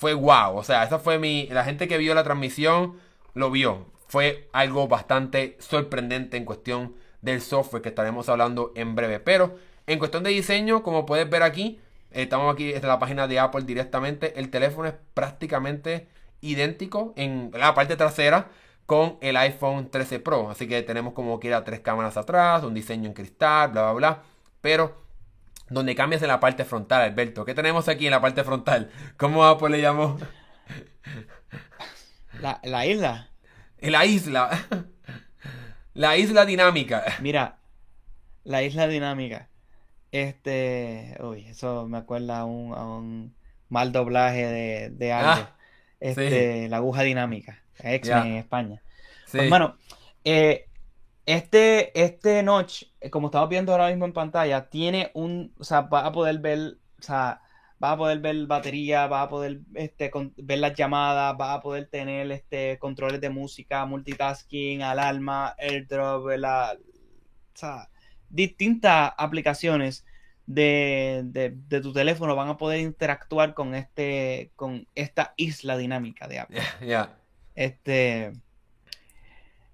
[SPEAKER 1] fue wow. O sea, esa fue mi. La gente que vio la transmisión lo vio. Fue algo bastante sorprendente en cuestión del software que estaremos hablando en breve. Pero en cuestión de diseño, como puedes ver aquí, estamos aquí desde la página de Apple directamente. El teléfono es prácticamente idéntico en la parte trasera con el iPhone 13 Pro. Así que tenemos como quiera tres cámaras atrás, un diseño en cristal, bla, bla, bla. Pero donde cambias en la parte frontal, Alberto. ¿Qué tenemos aquí en la parte frontal? ¿Cómo Apple le llamó?
[SPEAKER 2] La, la isla.
[SPEAKER 1] La isla. La isla dinámica.
[SPEAKER 2] Mira, la isla dinámica. Este. Uy, eso me acuerda a un, a un mal doblaje de, de algo. Ah, este, la aguja dinámica. X-Men en España. Sí. Pues, bueno, eh, este, este notch, eh, como estamos viendo ahora mismo en pantalla, tiene un, o sea, va a poder ver, o sea, va a poder ver batería, va a poder este, ver las llamadas, va a poder tener este, controles de música, multitasking, alarma, airdrop, la, o sea, distintas aplicaciones de, de, tu teléfono van a poder interactuar con este, con esta isla dinámica de Apple. Este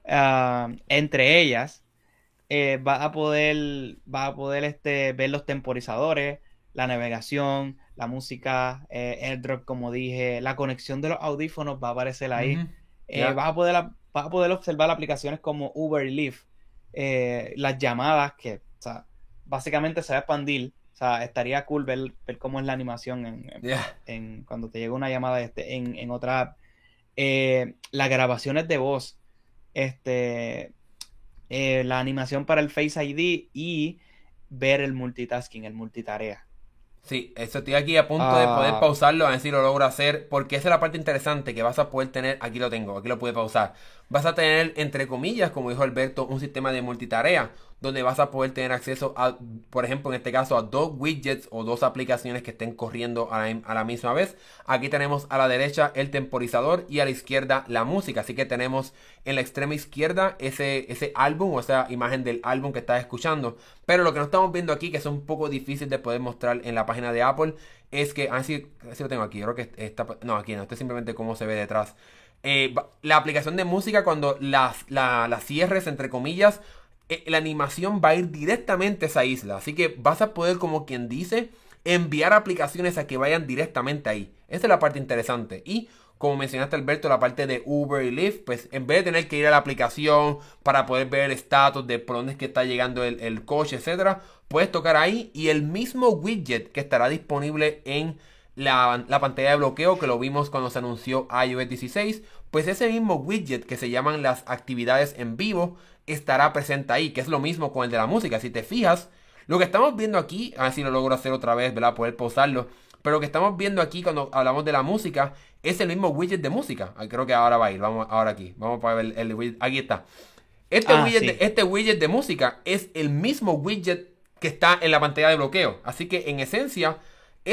[SPEAKER 2] Ah, entre ellas, eh, va a poder, va a poder este, ver los temporizadores, la navegación, la música, eh, AirDrop, como dije, la conexión de los audífonos va a aparecer ahí. Eh, vas, a poder, a poder observar aplicaciones como Uber y Lyft, las llamadas que, básicamente se va a expandir. O sea, estaría cool ver, cómo es la animación en, cuando te llega una llamada este, en, otra app. Eh, las grabaciones de voz, este, eh, la animación para el Face ID y ver el multitasking, el multitarea.
[SPEAKER 1] Sí, eso estoy aquí a punto de poder ah. pausarlo, a ver si lo logro hacer, porque esa es la parte interesante que vas a poder tener, aquí lo tengo, aquí lo pude pausar, vas a tener, entre comillas, como dijo Alberto, un sistema de multitarea, donde vas a poder tener acceso a, por ejemplo, en este caso, a dos widgets o dos aplicaciones que estén corriendo a la, misma vez. Aquí tenemos a la derecha el temporizador y a la izquierda la música. Así que tenemos en la extrema izquierda ese, ese álbum o esa imagen del álbum que estás escuchando. Pero lo que no estamos viendo aquí, que es un poco difícil de poder mostrar en la página de Apple, es que, así, ah, lo tengo aquí, creo que está, no, aquí no, esto es simplemente cómo se ve detrás. Eh, la aplicación de música cuando las la cierres entre comillas eh, la animación va a ir directamente a esa isla. Así que vas a poder, como quien dice, enviar aplicaciones a que vayan directamente ahí. Esa es la parte interesante. Y como mencionaste Alberto, la parte de Uber y Lyft, pues en vez de tener que ir a la aplicación para poder ver el estatus de por dónde es que está llegando el, coche, etcétera, puedes tocar ahí y el mismo widget que estará disponible en la, la, pantalla de bloqueo que lo vimos cuando se anunció iOS 16, pues ese mismo widget que se llaman las actividades en vivo estará presente ahí, que es lo mismo con el de la música. Si te fijas, lo que estamos viendo aquí, a ver si lo logro hacer otra vez, ¿verdad? Poder pausarlo. Pero lo que estamos viendo aquí cuando hablamos de la música es el mismo widget de música. Ah, creo que ahora va a ir. Vamos ahora aquí. Vamos a ver el, widget. Aquí está. Este, ah, widget de, este widget de música es el mismo widget que está en la pantalla de bloqueo. Así que en esencia,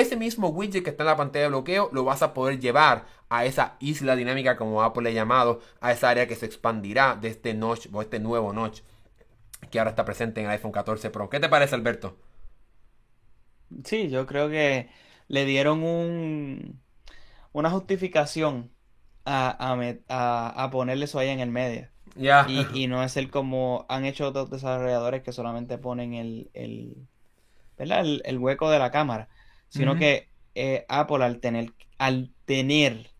[SPEAKER 1] ese mismo widget que está en la pantalla de bloqueo lo vas a poder llevar a esa isla dinámica como Apple le ha llamado, a esa área que se expandirá de este notch o este nuevo notch que ahora está presente en el iPhone 14 Pro. ¿Qué te parece, Alberto?
[SPEAKER 2] Sí, yo creo que le dieron un, una justificación a, a, ponerle eso ahí en el medio. Ya. Y, no es el como han hecho otros desarrolladores que solamente ponen el, el, el, hueco de la cámara. Sino que eh, Apple al tener, al tener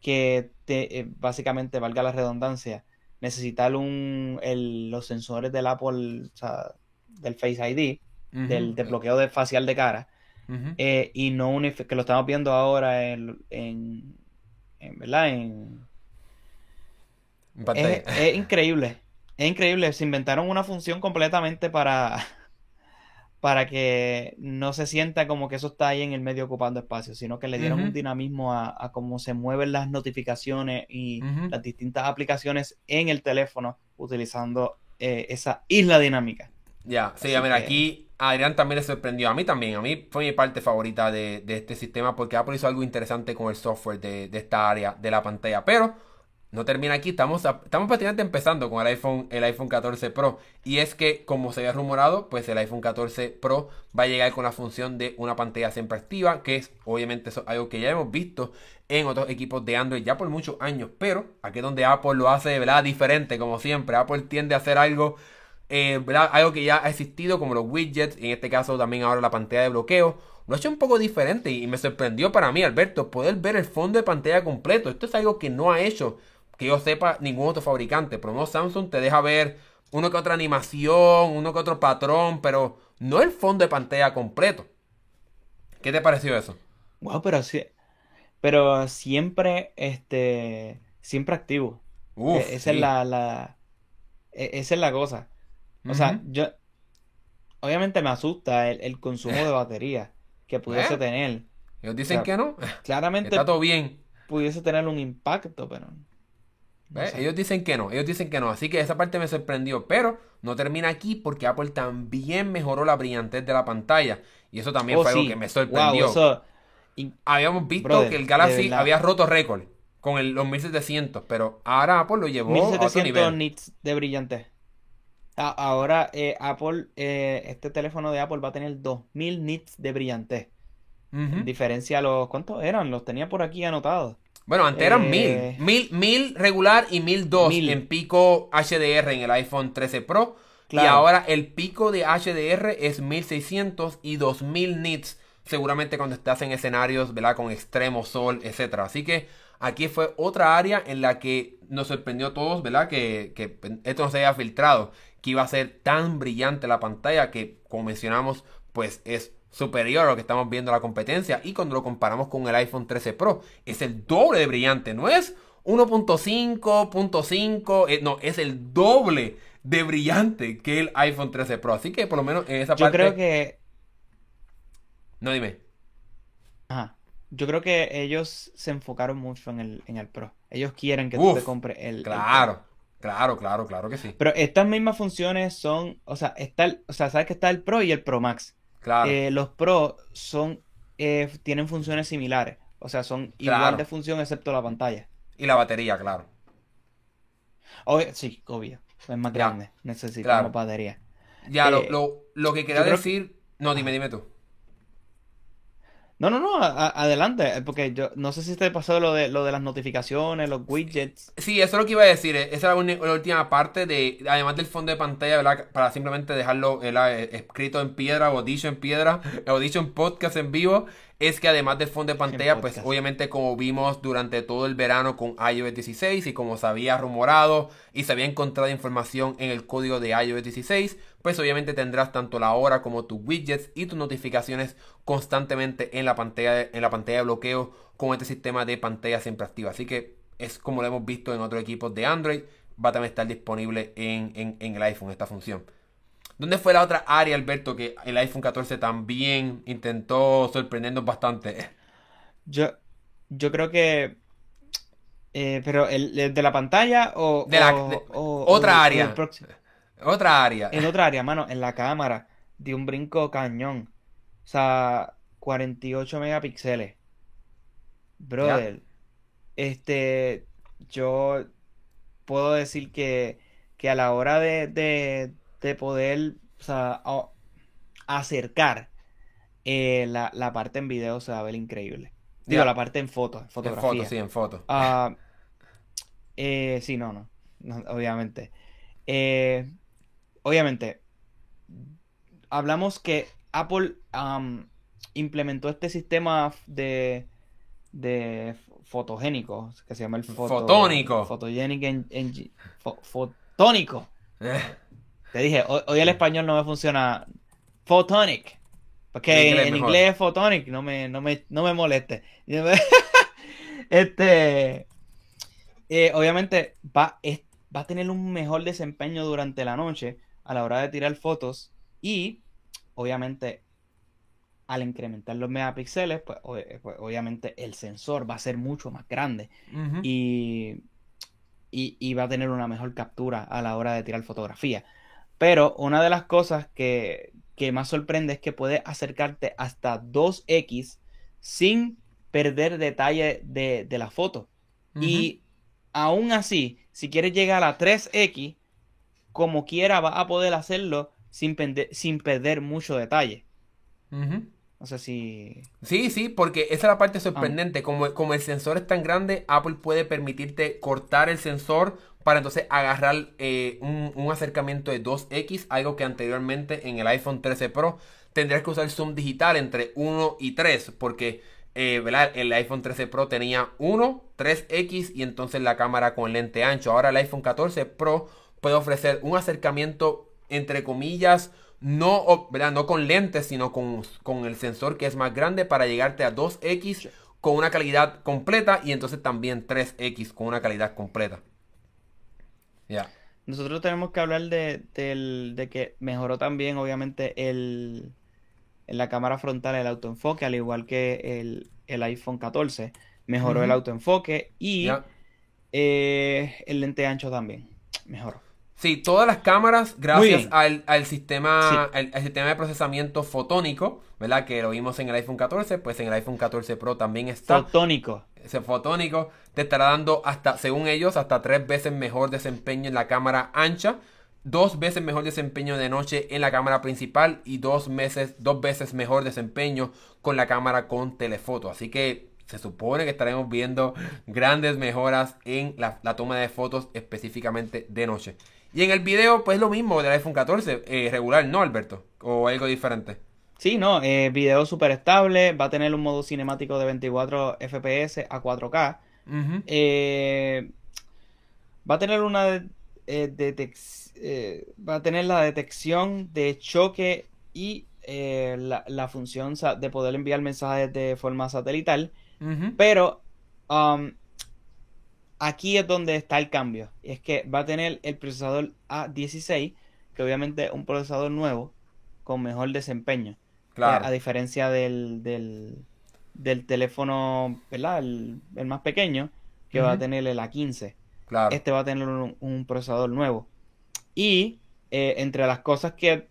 [SPEAKER 2] que te, eh, básicamente, valga la redundancia, necesitar un, los sensores del Apple, o sea, del Face ID, del desbloqueo de facial de cara, eh, y no un que lo estamos viendo ahora en, en, ¿verdad? En, es, es increíble, es increíble, se inventaron una función completamente para para que no se sienta como que eso está ahí en el medio ocupando espacio, sino que le dieron un dinamismo a, cómo se mueven las notificaciones y las distintas aplicaciones en el teléfono utilizando eh, esa isla dinámica.
[SPEAKER 1] Ya, sí, a ver, aquí Adrián también le sorprendió. A mí también, a mí fue mi parte favorita de, este sistema porque Apple hizo algo interesante con el software de, de esta área de la pantalla, pero no termina aquí, estamos, estamos prácticamente empezando con el iPhone, el iPhone 14 Pro. Y es que, como se había rumorado, pues el iPhone 14 Pro va a llegar con la función de una pantalla siempre activa, que es obviamente algo que ya hemos visto en otros equipos de Android ya por muchos años. Pero aquí es donde Apple lo hace, ¿verdad? Diferente, como siempre. Apple tiende a hacer algo, eh, Algo que ya ha existido, como los widgets, y en este caso también ahora la pantalla de bloqueo. Lo ha hecho un poco diferente y me sorprendió para mí, Alberto, poder ver el fondo de pantalla completo. Esto es algo que no ha hecho que yo sepa ningún otro fabricante. Pero no Samsung te deja ver uno que otra animación, uno que otro patrón, pero no el fondo de pantalla completo. ¿Qué te pareció eso?
[SPEAKER 2] Wow, pero sí, pero siempre, este, siempre activo. E, esa es la, la e, esa es la cosa. O sea, yo, obviamente me asusta el, consumo de batería que pudiese tener.
[SPEAKER 1] Ellos dicen que no. <laughs>
[SPEAKER 2] Claramente.
[SPEAKER 1] Está todo bien.
[SPEAKER 2] Pudiese tener un impacto, pero
[SPEAKER 1] ellos dicen que no, ellos dicen que no. Así que esa parte me sorprendió. Pero no termina aquí porque Apple también mejoró la brillantez de la pantalla. Y eso también oh, fue algo que me sorprendió. Habíamos visto que el Galaxy había roto récord con el, los 1700, pero ahora Apple lo llevó 1700 a
[SPEAKER 2] nits de brillantez. Ahora eh, Apple, eh, este teléfono de Apple va a tener 2000 nits de brillantez. En diferencia a los, ¿cuántos eran? Los tenía por aquí anotados.
[SPEAKER 1] Bueno, antes eran eh, mil. mil. regular y mil dos en pico HDR en el iPhone 13 Pro. Y ahora el pico de HDR es 1600 y 2000 nits. Seguramente cuando estás en escenarios, ¿verdad? Con extremo sol, etcétera. Así que aquí fue otra área en la que nos sorprendió a todos, ¿verdad? Que, que esto no se haya filtrado. Que iba a ser tan brillante la pantalla que, como mencionamos, pues es superior a lo que estamos viendo en la competencia. Y cuando lo comparamos con el iPhone 13 Pro, es el doble de brillante. No es 1.5, eh, no, es el doble de brillante que el iPhone 13 Pro. Así que por lo menos en esa parte.
[SPEAKER 2] Yo creo que.
[SPEAKER 1] No, dime.
[SPEAKER 2] Ajá. Yo creo que ellos se enfocaron mucho en el, en el Pro. Ellos quieren que tú te compres el.
[SPEAKER 1] Claro, claro, claro, claro que sí.
[SPEAKER 2] Pero estas mismas funciones son. O sea, está o sea, sabes que está el Pro y el Pro Max. Claro. Eh, los Pro son. Eh, tienen funciones similares. O sea, son igual de función excepto la pantalla.
[SPEAKER 1] Y la batería, claro.
[SPEAKER 2] sí, obvio. Es más grande. Necesita más batería.
[SPEAKER 1] Ya, lo, eh, lo, que quería decir. No, dime, dime tú.
[SPEAKER 2] No, no, no, adelante, eh, porque yo no sé si te pasó lo de lo de las notificaciones, los widgets.
[SPEAKER 1] Sí, eso es lo que iba a decir. Eh, esa es la, última parte de, además del fondo de pantalla, ¿verdad? Para simplemente dejarlo escrito en piedra o dicho en piedra <laughs> o dicho en podcast en vivo es que además del fondo de pantalla, pues obviamente como vimos durante todo el verano con iOS 16 y como se había rumorado y se había encontrado información en el código de iOS 16, pues obviamente tendrás tanto la hora como tus widgets y tus notificaciones constantemente en la pantalla, en la pantalla de bloqueo con este sistema de pantalla siempre activa. Así que es como lo hemos visto en otros equipos de Android, va a también estar disponible en el iPhone esta función. ¿Dónde fue la otra área, Alberto, que el iPhone 14 también intentó sorprendernos bastante?
[SPEAKER 2] Yo, yo creo que... Eh, pero el, de la pantalla o...
[SPEAKER 1] De la, otra área. otra área.
[SPEAKER 2] En otra área, mano, en la cámara. De un brinco cañón. O sea, 48 megapíxeles. Brother. Este, yo puedo decir que, que a la hora de, de poder acercar eh, la, parte en video se va a ver increíble. Digo, la parte en foto, en fotografía.
[SPEAKER 1] En foto, sí, en foto.
[SPEAKER 2] Ah, eh, sí, no, no, obviamente. Eh, obviamente, hablamos que Apple implementó este sistema de, de fotogénico, que se llama el
[SPEAKER 1] fotónico.
[SPEAKER 2] Fotogénico fotónico. Te dije, hoy, el español no me funciona. Photonic. Porque en inglés es photonic, no me, no me, no me moleste. <laughs> este. Eh, obviamente va, va a tener un mejor desempeño durante la noche a la hora de tirar fotos. Y obviamente al incrementar los megapíxeles, pues, pues obviamente el sensor va a ser mucho más grande. y, y, y, va a tener una mejor captura a la hora de tirar fotografía. Pero una de las cosas que, más sorprende es que puede acercarte hasta 2x sin perder detalle de, la foto. Y aún así, si quieres llegar a 3x, como quiera va a poder hacerlo sin, sin perder mucho detalle. No sé si...
[SPEAKER 1] Sí, sí, porque esa es la parte sorprendente. Ah. Como, como el sensor es tan grande, Apple puede permitirte cortar el sensor para entonces agarrar eh, un, acercamiento de 2x, algo que anteriormente en el iPhone 13 Pro tendrías que usar zoom digital entre 1 y 3, porque eh, el iPhone 13 Pro tenía 1, 3x y entonces la cámara con lente ancho. Ahora el iPhone 14 Pro puede ofrecer un acercamiento entre comillas, no, no con lentes, sino con, con el sensor que es más grande para llegarte a 2x con una calidad completa y entonces también 3x con una calidad completa.
[SPEAKER 2] Nosotros tenemos que hablar de, que mejoró también, obviamente, el, en la cámara frontal el autoenfoque, al igual que el, iPhone 14. Mejoró el autoenfoque y eh, el lente ancho también mejoró.
[SPEAKER 1] Sí, todas las cámaras, gracias al, sistema, sistema de procesamiento fotónico, ¿verdad? Que lo vimos en el iPhone 14, pues en el iPhone 14 Pro también está.
[SPEAKER 2] Fotónico.
[SPEAKER 1] Ese fotónico te estará dando hasta, según ellos, hasta tres veces mejor desempeño en la cámara ancha, dos veces mejor desempeño de noche en la cámara principal y dos, meses, dos veces mejor desempeño con la cámara con telefoto. Así que se supone que estaremos viendo grandes mejoras en la, la toma de fotos específicamente de noche. Y en el video, pues lo mismo del iPhone 14, eh, regular, ¿no, Alberto? ¿O algo diferente?
[SPEAKER 2] Sí, no, eh, video súper estable, va a tener un modo cinemático de 24 FPS a 4K. Eh, va a tener una va a tener la detección de choque y eh, la, función de poder enviar mensajes de forma satelital, pero um, aquí es donde está el cambio. Y es que va a tener el procesador A16, que obviamente es un procesador nuevo con mejor desempeño. Claro. A, diferencia del, del, teléfono, ¿verdad? El, más pequeño, que va a tener el A15. Claro. Este va a tener un, procesador nuevo. Y eh, entre las cosas que,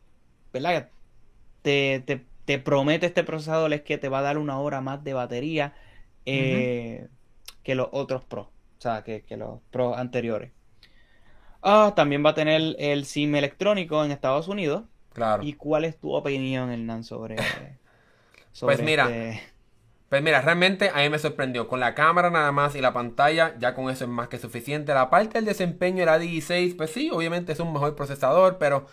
[SPEAKER 2] ¿verdad? Te, te, promete este procesador es que te va a dar una hora más de batería eh, que los otros Pro. O sea, que, los Pro anteriores. Ah, también va a tener el SIM electrónico en Estados Unidos. Claro. ¿Y cuál es tu opinión, Hernán, sobre, <laughs>
[SPEAKER 1] sobre pues mira, este Pues mira, realmente a mí me sorprendió. Con la cámara nada más y la pantalla, ya con eso es más que suficiente. La parte del desempeño era 16, pues sí, obviamente es un mejor procesador, pero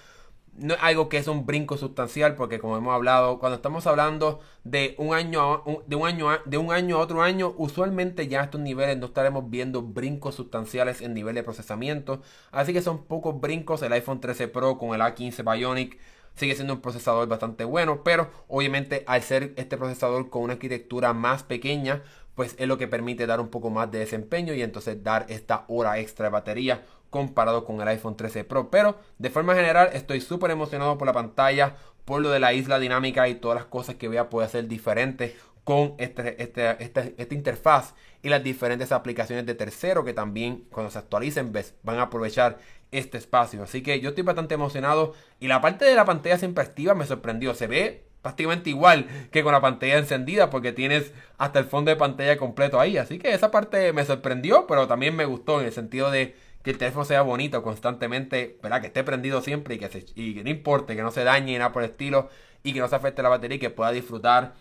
[SPEAKER 1] no es algo que es un brinco sustancial porque como hemos hablado cuando estamos hablando de un año a, de un año de un año a otro año usualmente ya a estos niveles no estaremos viendo brincos sustanciales en nivel de procesamiento. Así que son pocos brincos. El iPhone 13 Pro con el A15 Bionic sigue siendo un procesador bastante bueno pero obviamente al ser este procesador con una arquitectura más pequeña pues es lo que permite dar un poco más de desempeño y entonces dar esta hora extra de batería comparado con el iPhone 13 Pro. Pero de forma general estoy súper emocionado por la pantalla, por lo de la isla dinámica y todas las cosas que voy a poder hacer diferentes con este, este, este, esta interfaz y las diferentes aplicaciones de tercero que también cuando se actualicen van a aprovechar este espacio. Así que yo estoy bastante emocionado y la parte de la pantalla siempre activa me sorprendió. Se ve prácticamente igual que con la pantalla encendida porque tienes hasta el fondo de pantalla completo ahí. Así que esa parte me sorprendió, pero también me gustó en el sentido de que el teléfono sea bonito constantemente, ¿verdad? Que esté prendido siempre y que, se, no importe, que no se dañe nada por el estilo y que no se afecte la batería y que pueda disfrutar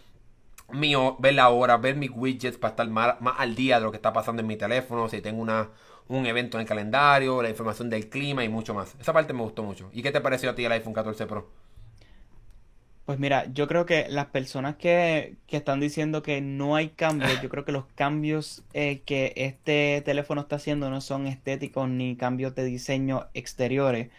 [SPEAKER 1] mío, ver la hora, ver mis widgets para estar más, al día de lo que está pasando en mi teléfono, si tengo una, un evento en el calendario, la información del clima y mucho más. Esa parte me gustó mucho. ¿Y qué te pareció a ti el iPhone 14 Pro?
[SPEAKER 2] Pues mira, yo creo que las personas que, están diciendo que no hay cambios, yo creo que los cambios eh, que este teléfono está haciendo no son estéticos ni cambios de diseño exteriores,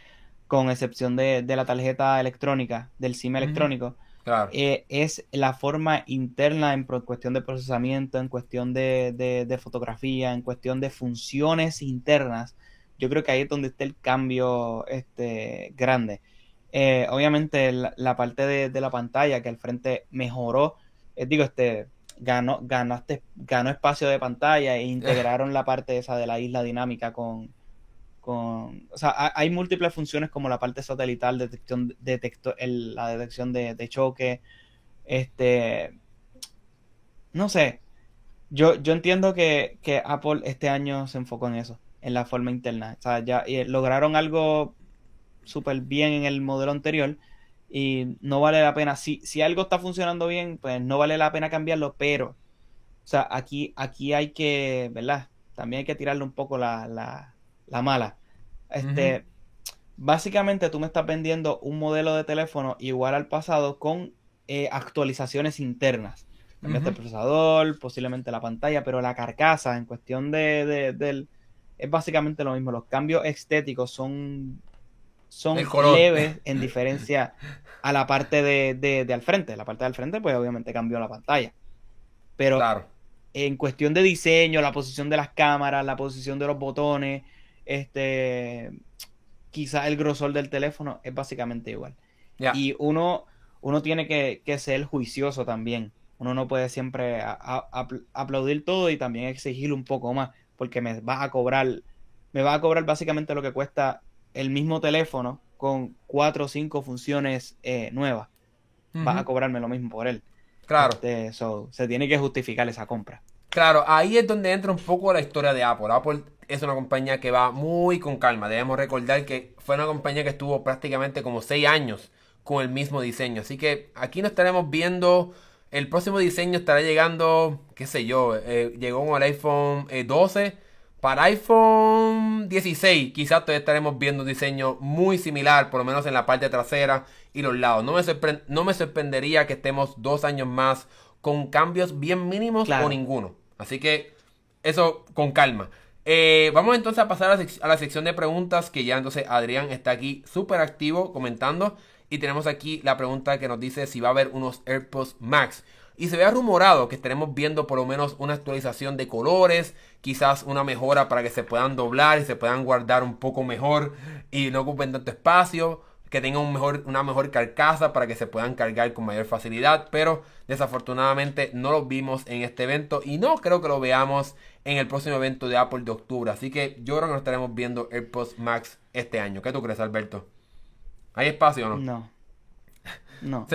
[SPEAKER 2] con excepción de, la tarjeta electrónica, del SIM electrónico. Claro. Eh, es la forma interna en cuestión de procesamiento, en cuestión de, de, fotografía, en cuestión de funciones internas. Yo creo que ahí es donde está el cambio este, grande. Eh, obviamente la, parte de, la pantalla que al frente mejoró, eh, digo, este, ganó, ganó espacio de pantalla e integraron la parte esa de la isla dinámica con, con o sea, hay múltiples funciones como la parte satelital, detección, detecto, la detección de, choque, este, no sé, yo, yo entiendo que, que Apple este año se enfocó en eso, en la forma interna, o sea, ya lograron algo súper bien en el modelo anterior y no vale la pena. Si, si algo está funcionando bien, pues no vale la pena cambiarlo, pero, o sea, aquí, aquí hay que, ¿verdad? También hay que tirarle un poco la, la, la mala. Este, básicamente tú me estás vendiendo un modelo de teléfono igual al pasado con eh, actualizaciones internas. Cambiaste el procesador, posiblemente la pantalla, pero la carcasa en cuestión de, de, del es básicamente lo mismo. Los cambios estéticos son son leves en diferencia a la parte de, de, al frente. La parte del frente, pues obviamente cambió la pantalla. Pero en cuestión de diseño, la posición de las cámaras, la posición de los botones, este quizás el grosor del teléfono es básicamente igual. Y uno, uno tiene que, ser juicioso también. Uno no puede siempre aplaudir todo y también exigir un poco más, porque me va a cobrar, me va a cobrar básicamente lo que cuesta el mismo teléfono con cuatro o cinco funciones eh, nuevas. Vas a cobrarme lo mismo por él. Claro. Este, se tiene que justificar esa compra.
[SPEAKER 1] Claro, ahí es donde entra un poco la historia de Apple. Apple es una compañía que va muy con calma. Debemos recordar que fue una compañía que estuvo prácticamente como seis años con el mismo diseño. Así que aquí nos estaremos viendo. El próximo diseño estará llegando, qué sé yo, eh, llegó con el iPhone 12 eh, para iPhone 16 quizás todavía estaremos viendo un diseño muy similar, por lo menos en la parte trasera y los lados. No me, no me sorprendería que estemos dos años más con cambios bien mínimos o ninguno. Así que eso con calma. Eh, vamos entonces a pasar a la, sección de preguntas que ya entonces Adrián está aquí súper activo comentando. Y tenemos aquí la pregunta que nos dice si va a haber unos AirPods Max. Y se ve rumorado que estaremos viendo por lo menos una actualización de colores, quizás una mejora para que se puedan doblar y se puedan guardar un poco mejor y no ocupen tanto espacio, que tengan un mejor, una mejor carcasa para que se puedan cargar con mayor facilidad, pero desafortunadamente no lo vimos en este evento y no creo que lo veamos en el próximo evento de Apple de octubre. Así que yo creo que nos estaremos viendo AirPods Max este año. ¿Qué tú crees, Alberto? ¿Hay espacio o no?
[SPEAKER 2] No. <laughs> No.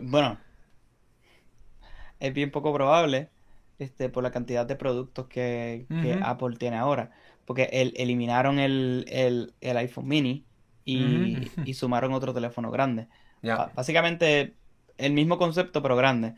[SPEAKER 2] bueno, es bien poco probable este, por la cantidad de productos que, Apple tiene ahora. Porque eliminaron el, iPhone mini y, sumaron otro teléfono grande. Básicamente el mismo concepto, pero grande.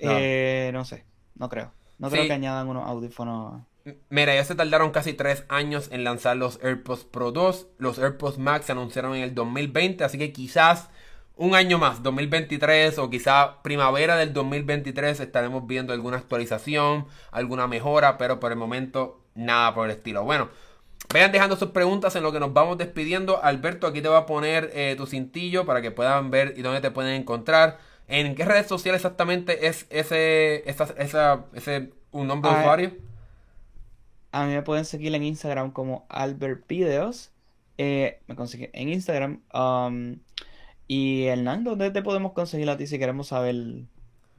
[SPEAKER 2] Eh, no sé, no creo. No creo que añadan unos audífonos.
[SPEAKER 1] Mira, ya se tardaron casi tres años en lanzar los AirPods Pro 2. Los AirPods Max se anunciaron en el 2020, así que quizás un año más, 2023 o quizá primavera del 2023 estaremos viendo alguna actualización, alguna mejora, pero por el momento nada por el estilo. Bueno, vayan dejando sus preguntas en lo que nos vamos despidiendo. Alberto, aquí te voy a poner eh, tu cintillo para que puedan ver y dónde te pueden encontrar. ¿En qué redes sociales exactamente es ese, esa, ese un nombre de usuario?
[SPEAKER 2] A mí me pueden seguir en Instagram como Albert Videos. Eh, me consiguen en Instagram. Um, y Hernán, ¿dónde te podemos conseguir a ti si queremos saber un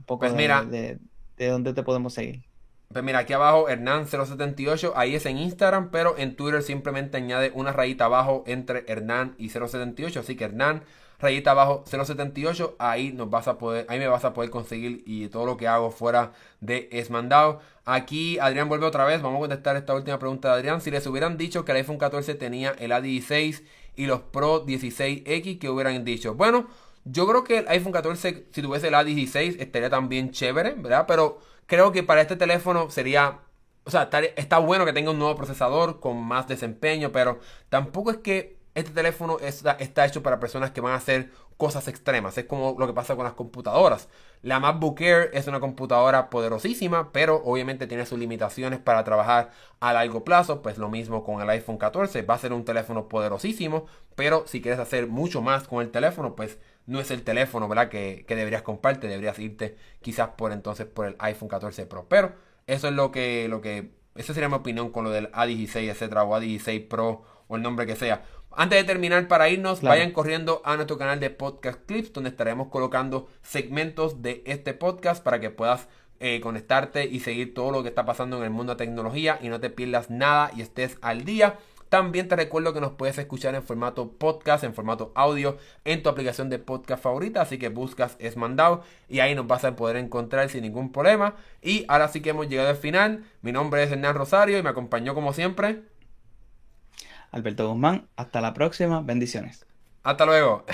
[SPEAKER 2] poco pues de, de, dónde te podemos seguir?
[SPEAKER 1] Pues mira, aquí abajo Hernán078, ahí es en Instagram, pero en Twitter simplemente añade una rayita abajo entre Hernán y 078, así que Hernán, rayita abajo 078, ahí nos vas a poder, ahí me vas a poder conseguir y todo lo que hago fuera de es mandado. Aquí Adrián vuelve otra vez, vamos a contestar esta última pregunta de Adrián. Si les hubieran dicho que el iPhone 14 tenía el A16 y los Pro 16X que hubieran dicho. Bueno, yo creo que el iPhone 14, si tuviese el A16, estaría también chévere, ¿verdad? Pero creo que para este teléfono sería... O sea, está, bueno que tenga un nuevo procesador con más desempeño, pero tampoco es que este teléfono está, está hecho para personas que van a hacer cosas extremas. Es como lo que pasa con las computadoras. La MacBook Air es una computadora poderosísima, pero obviamente tiene sus limitaciones para trabajar a largo plazo. Pues lo mismo con el iPhone 14. Va a ser un teléfono poderosísimo, pero si quieres hacer mucho más con el teléfono, pues no es el teléfono, ¿verdad? Que, que deberías comprarte. Deberías irte quizás por entonces por el iPhone 14 Pro. Pero eso es lo que, lo que, esa sería mi opinión con lo del A16, etcétera, o A16 Pro o el nombre que sea. Antes de terminar, para irnos, vayan corriendo a nuestro canal de Podcast Clips, donde estaremos colocando segmentos de este podcast para que puedas eh, conectarte y seguir todo lo que está pasando en el mundo de tecnología y no te pierdas nada y estés al día. También te recuerdo que nos puedes escuchar en formato podcast, en formato audio, en tu aplicación de podcast favorita. Así que buscas Es Mandado y ahí nos vas a poder encontrar sin ningún problema. Y ahora sí que hemos llegado al final. Mi nombre es Hernán Rosario y me acompañó como siempre.
[SPEAKER 2] Alberto Guzmán. Hasta la próxima. Bendiciones.
[SPEAKER 1] Hasta luego.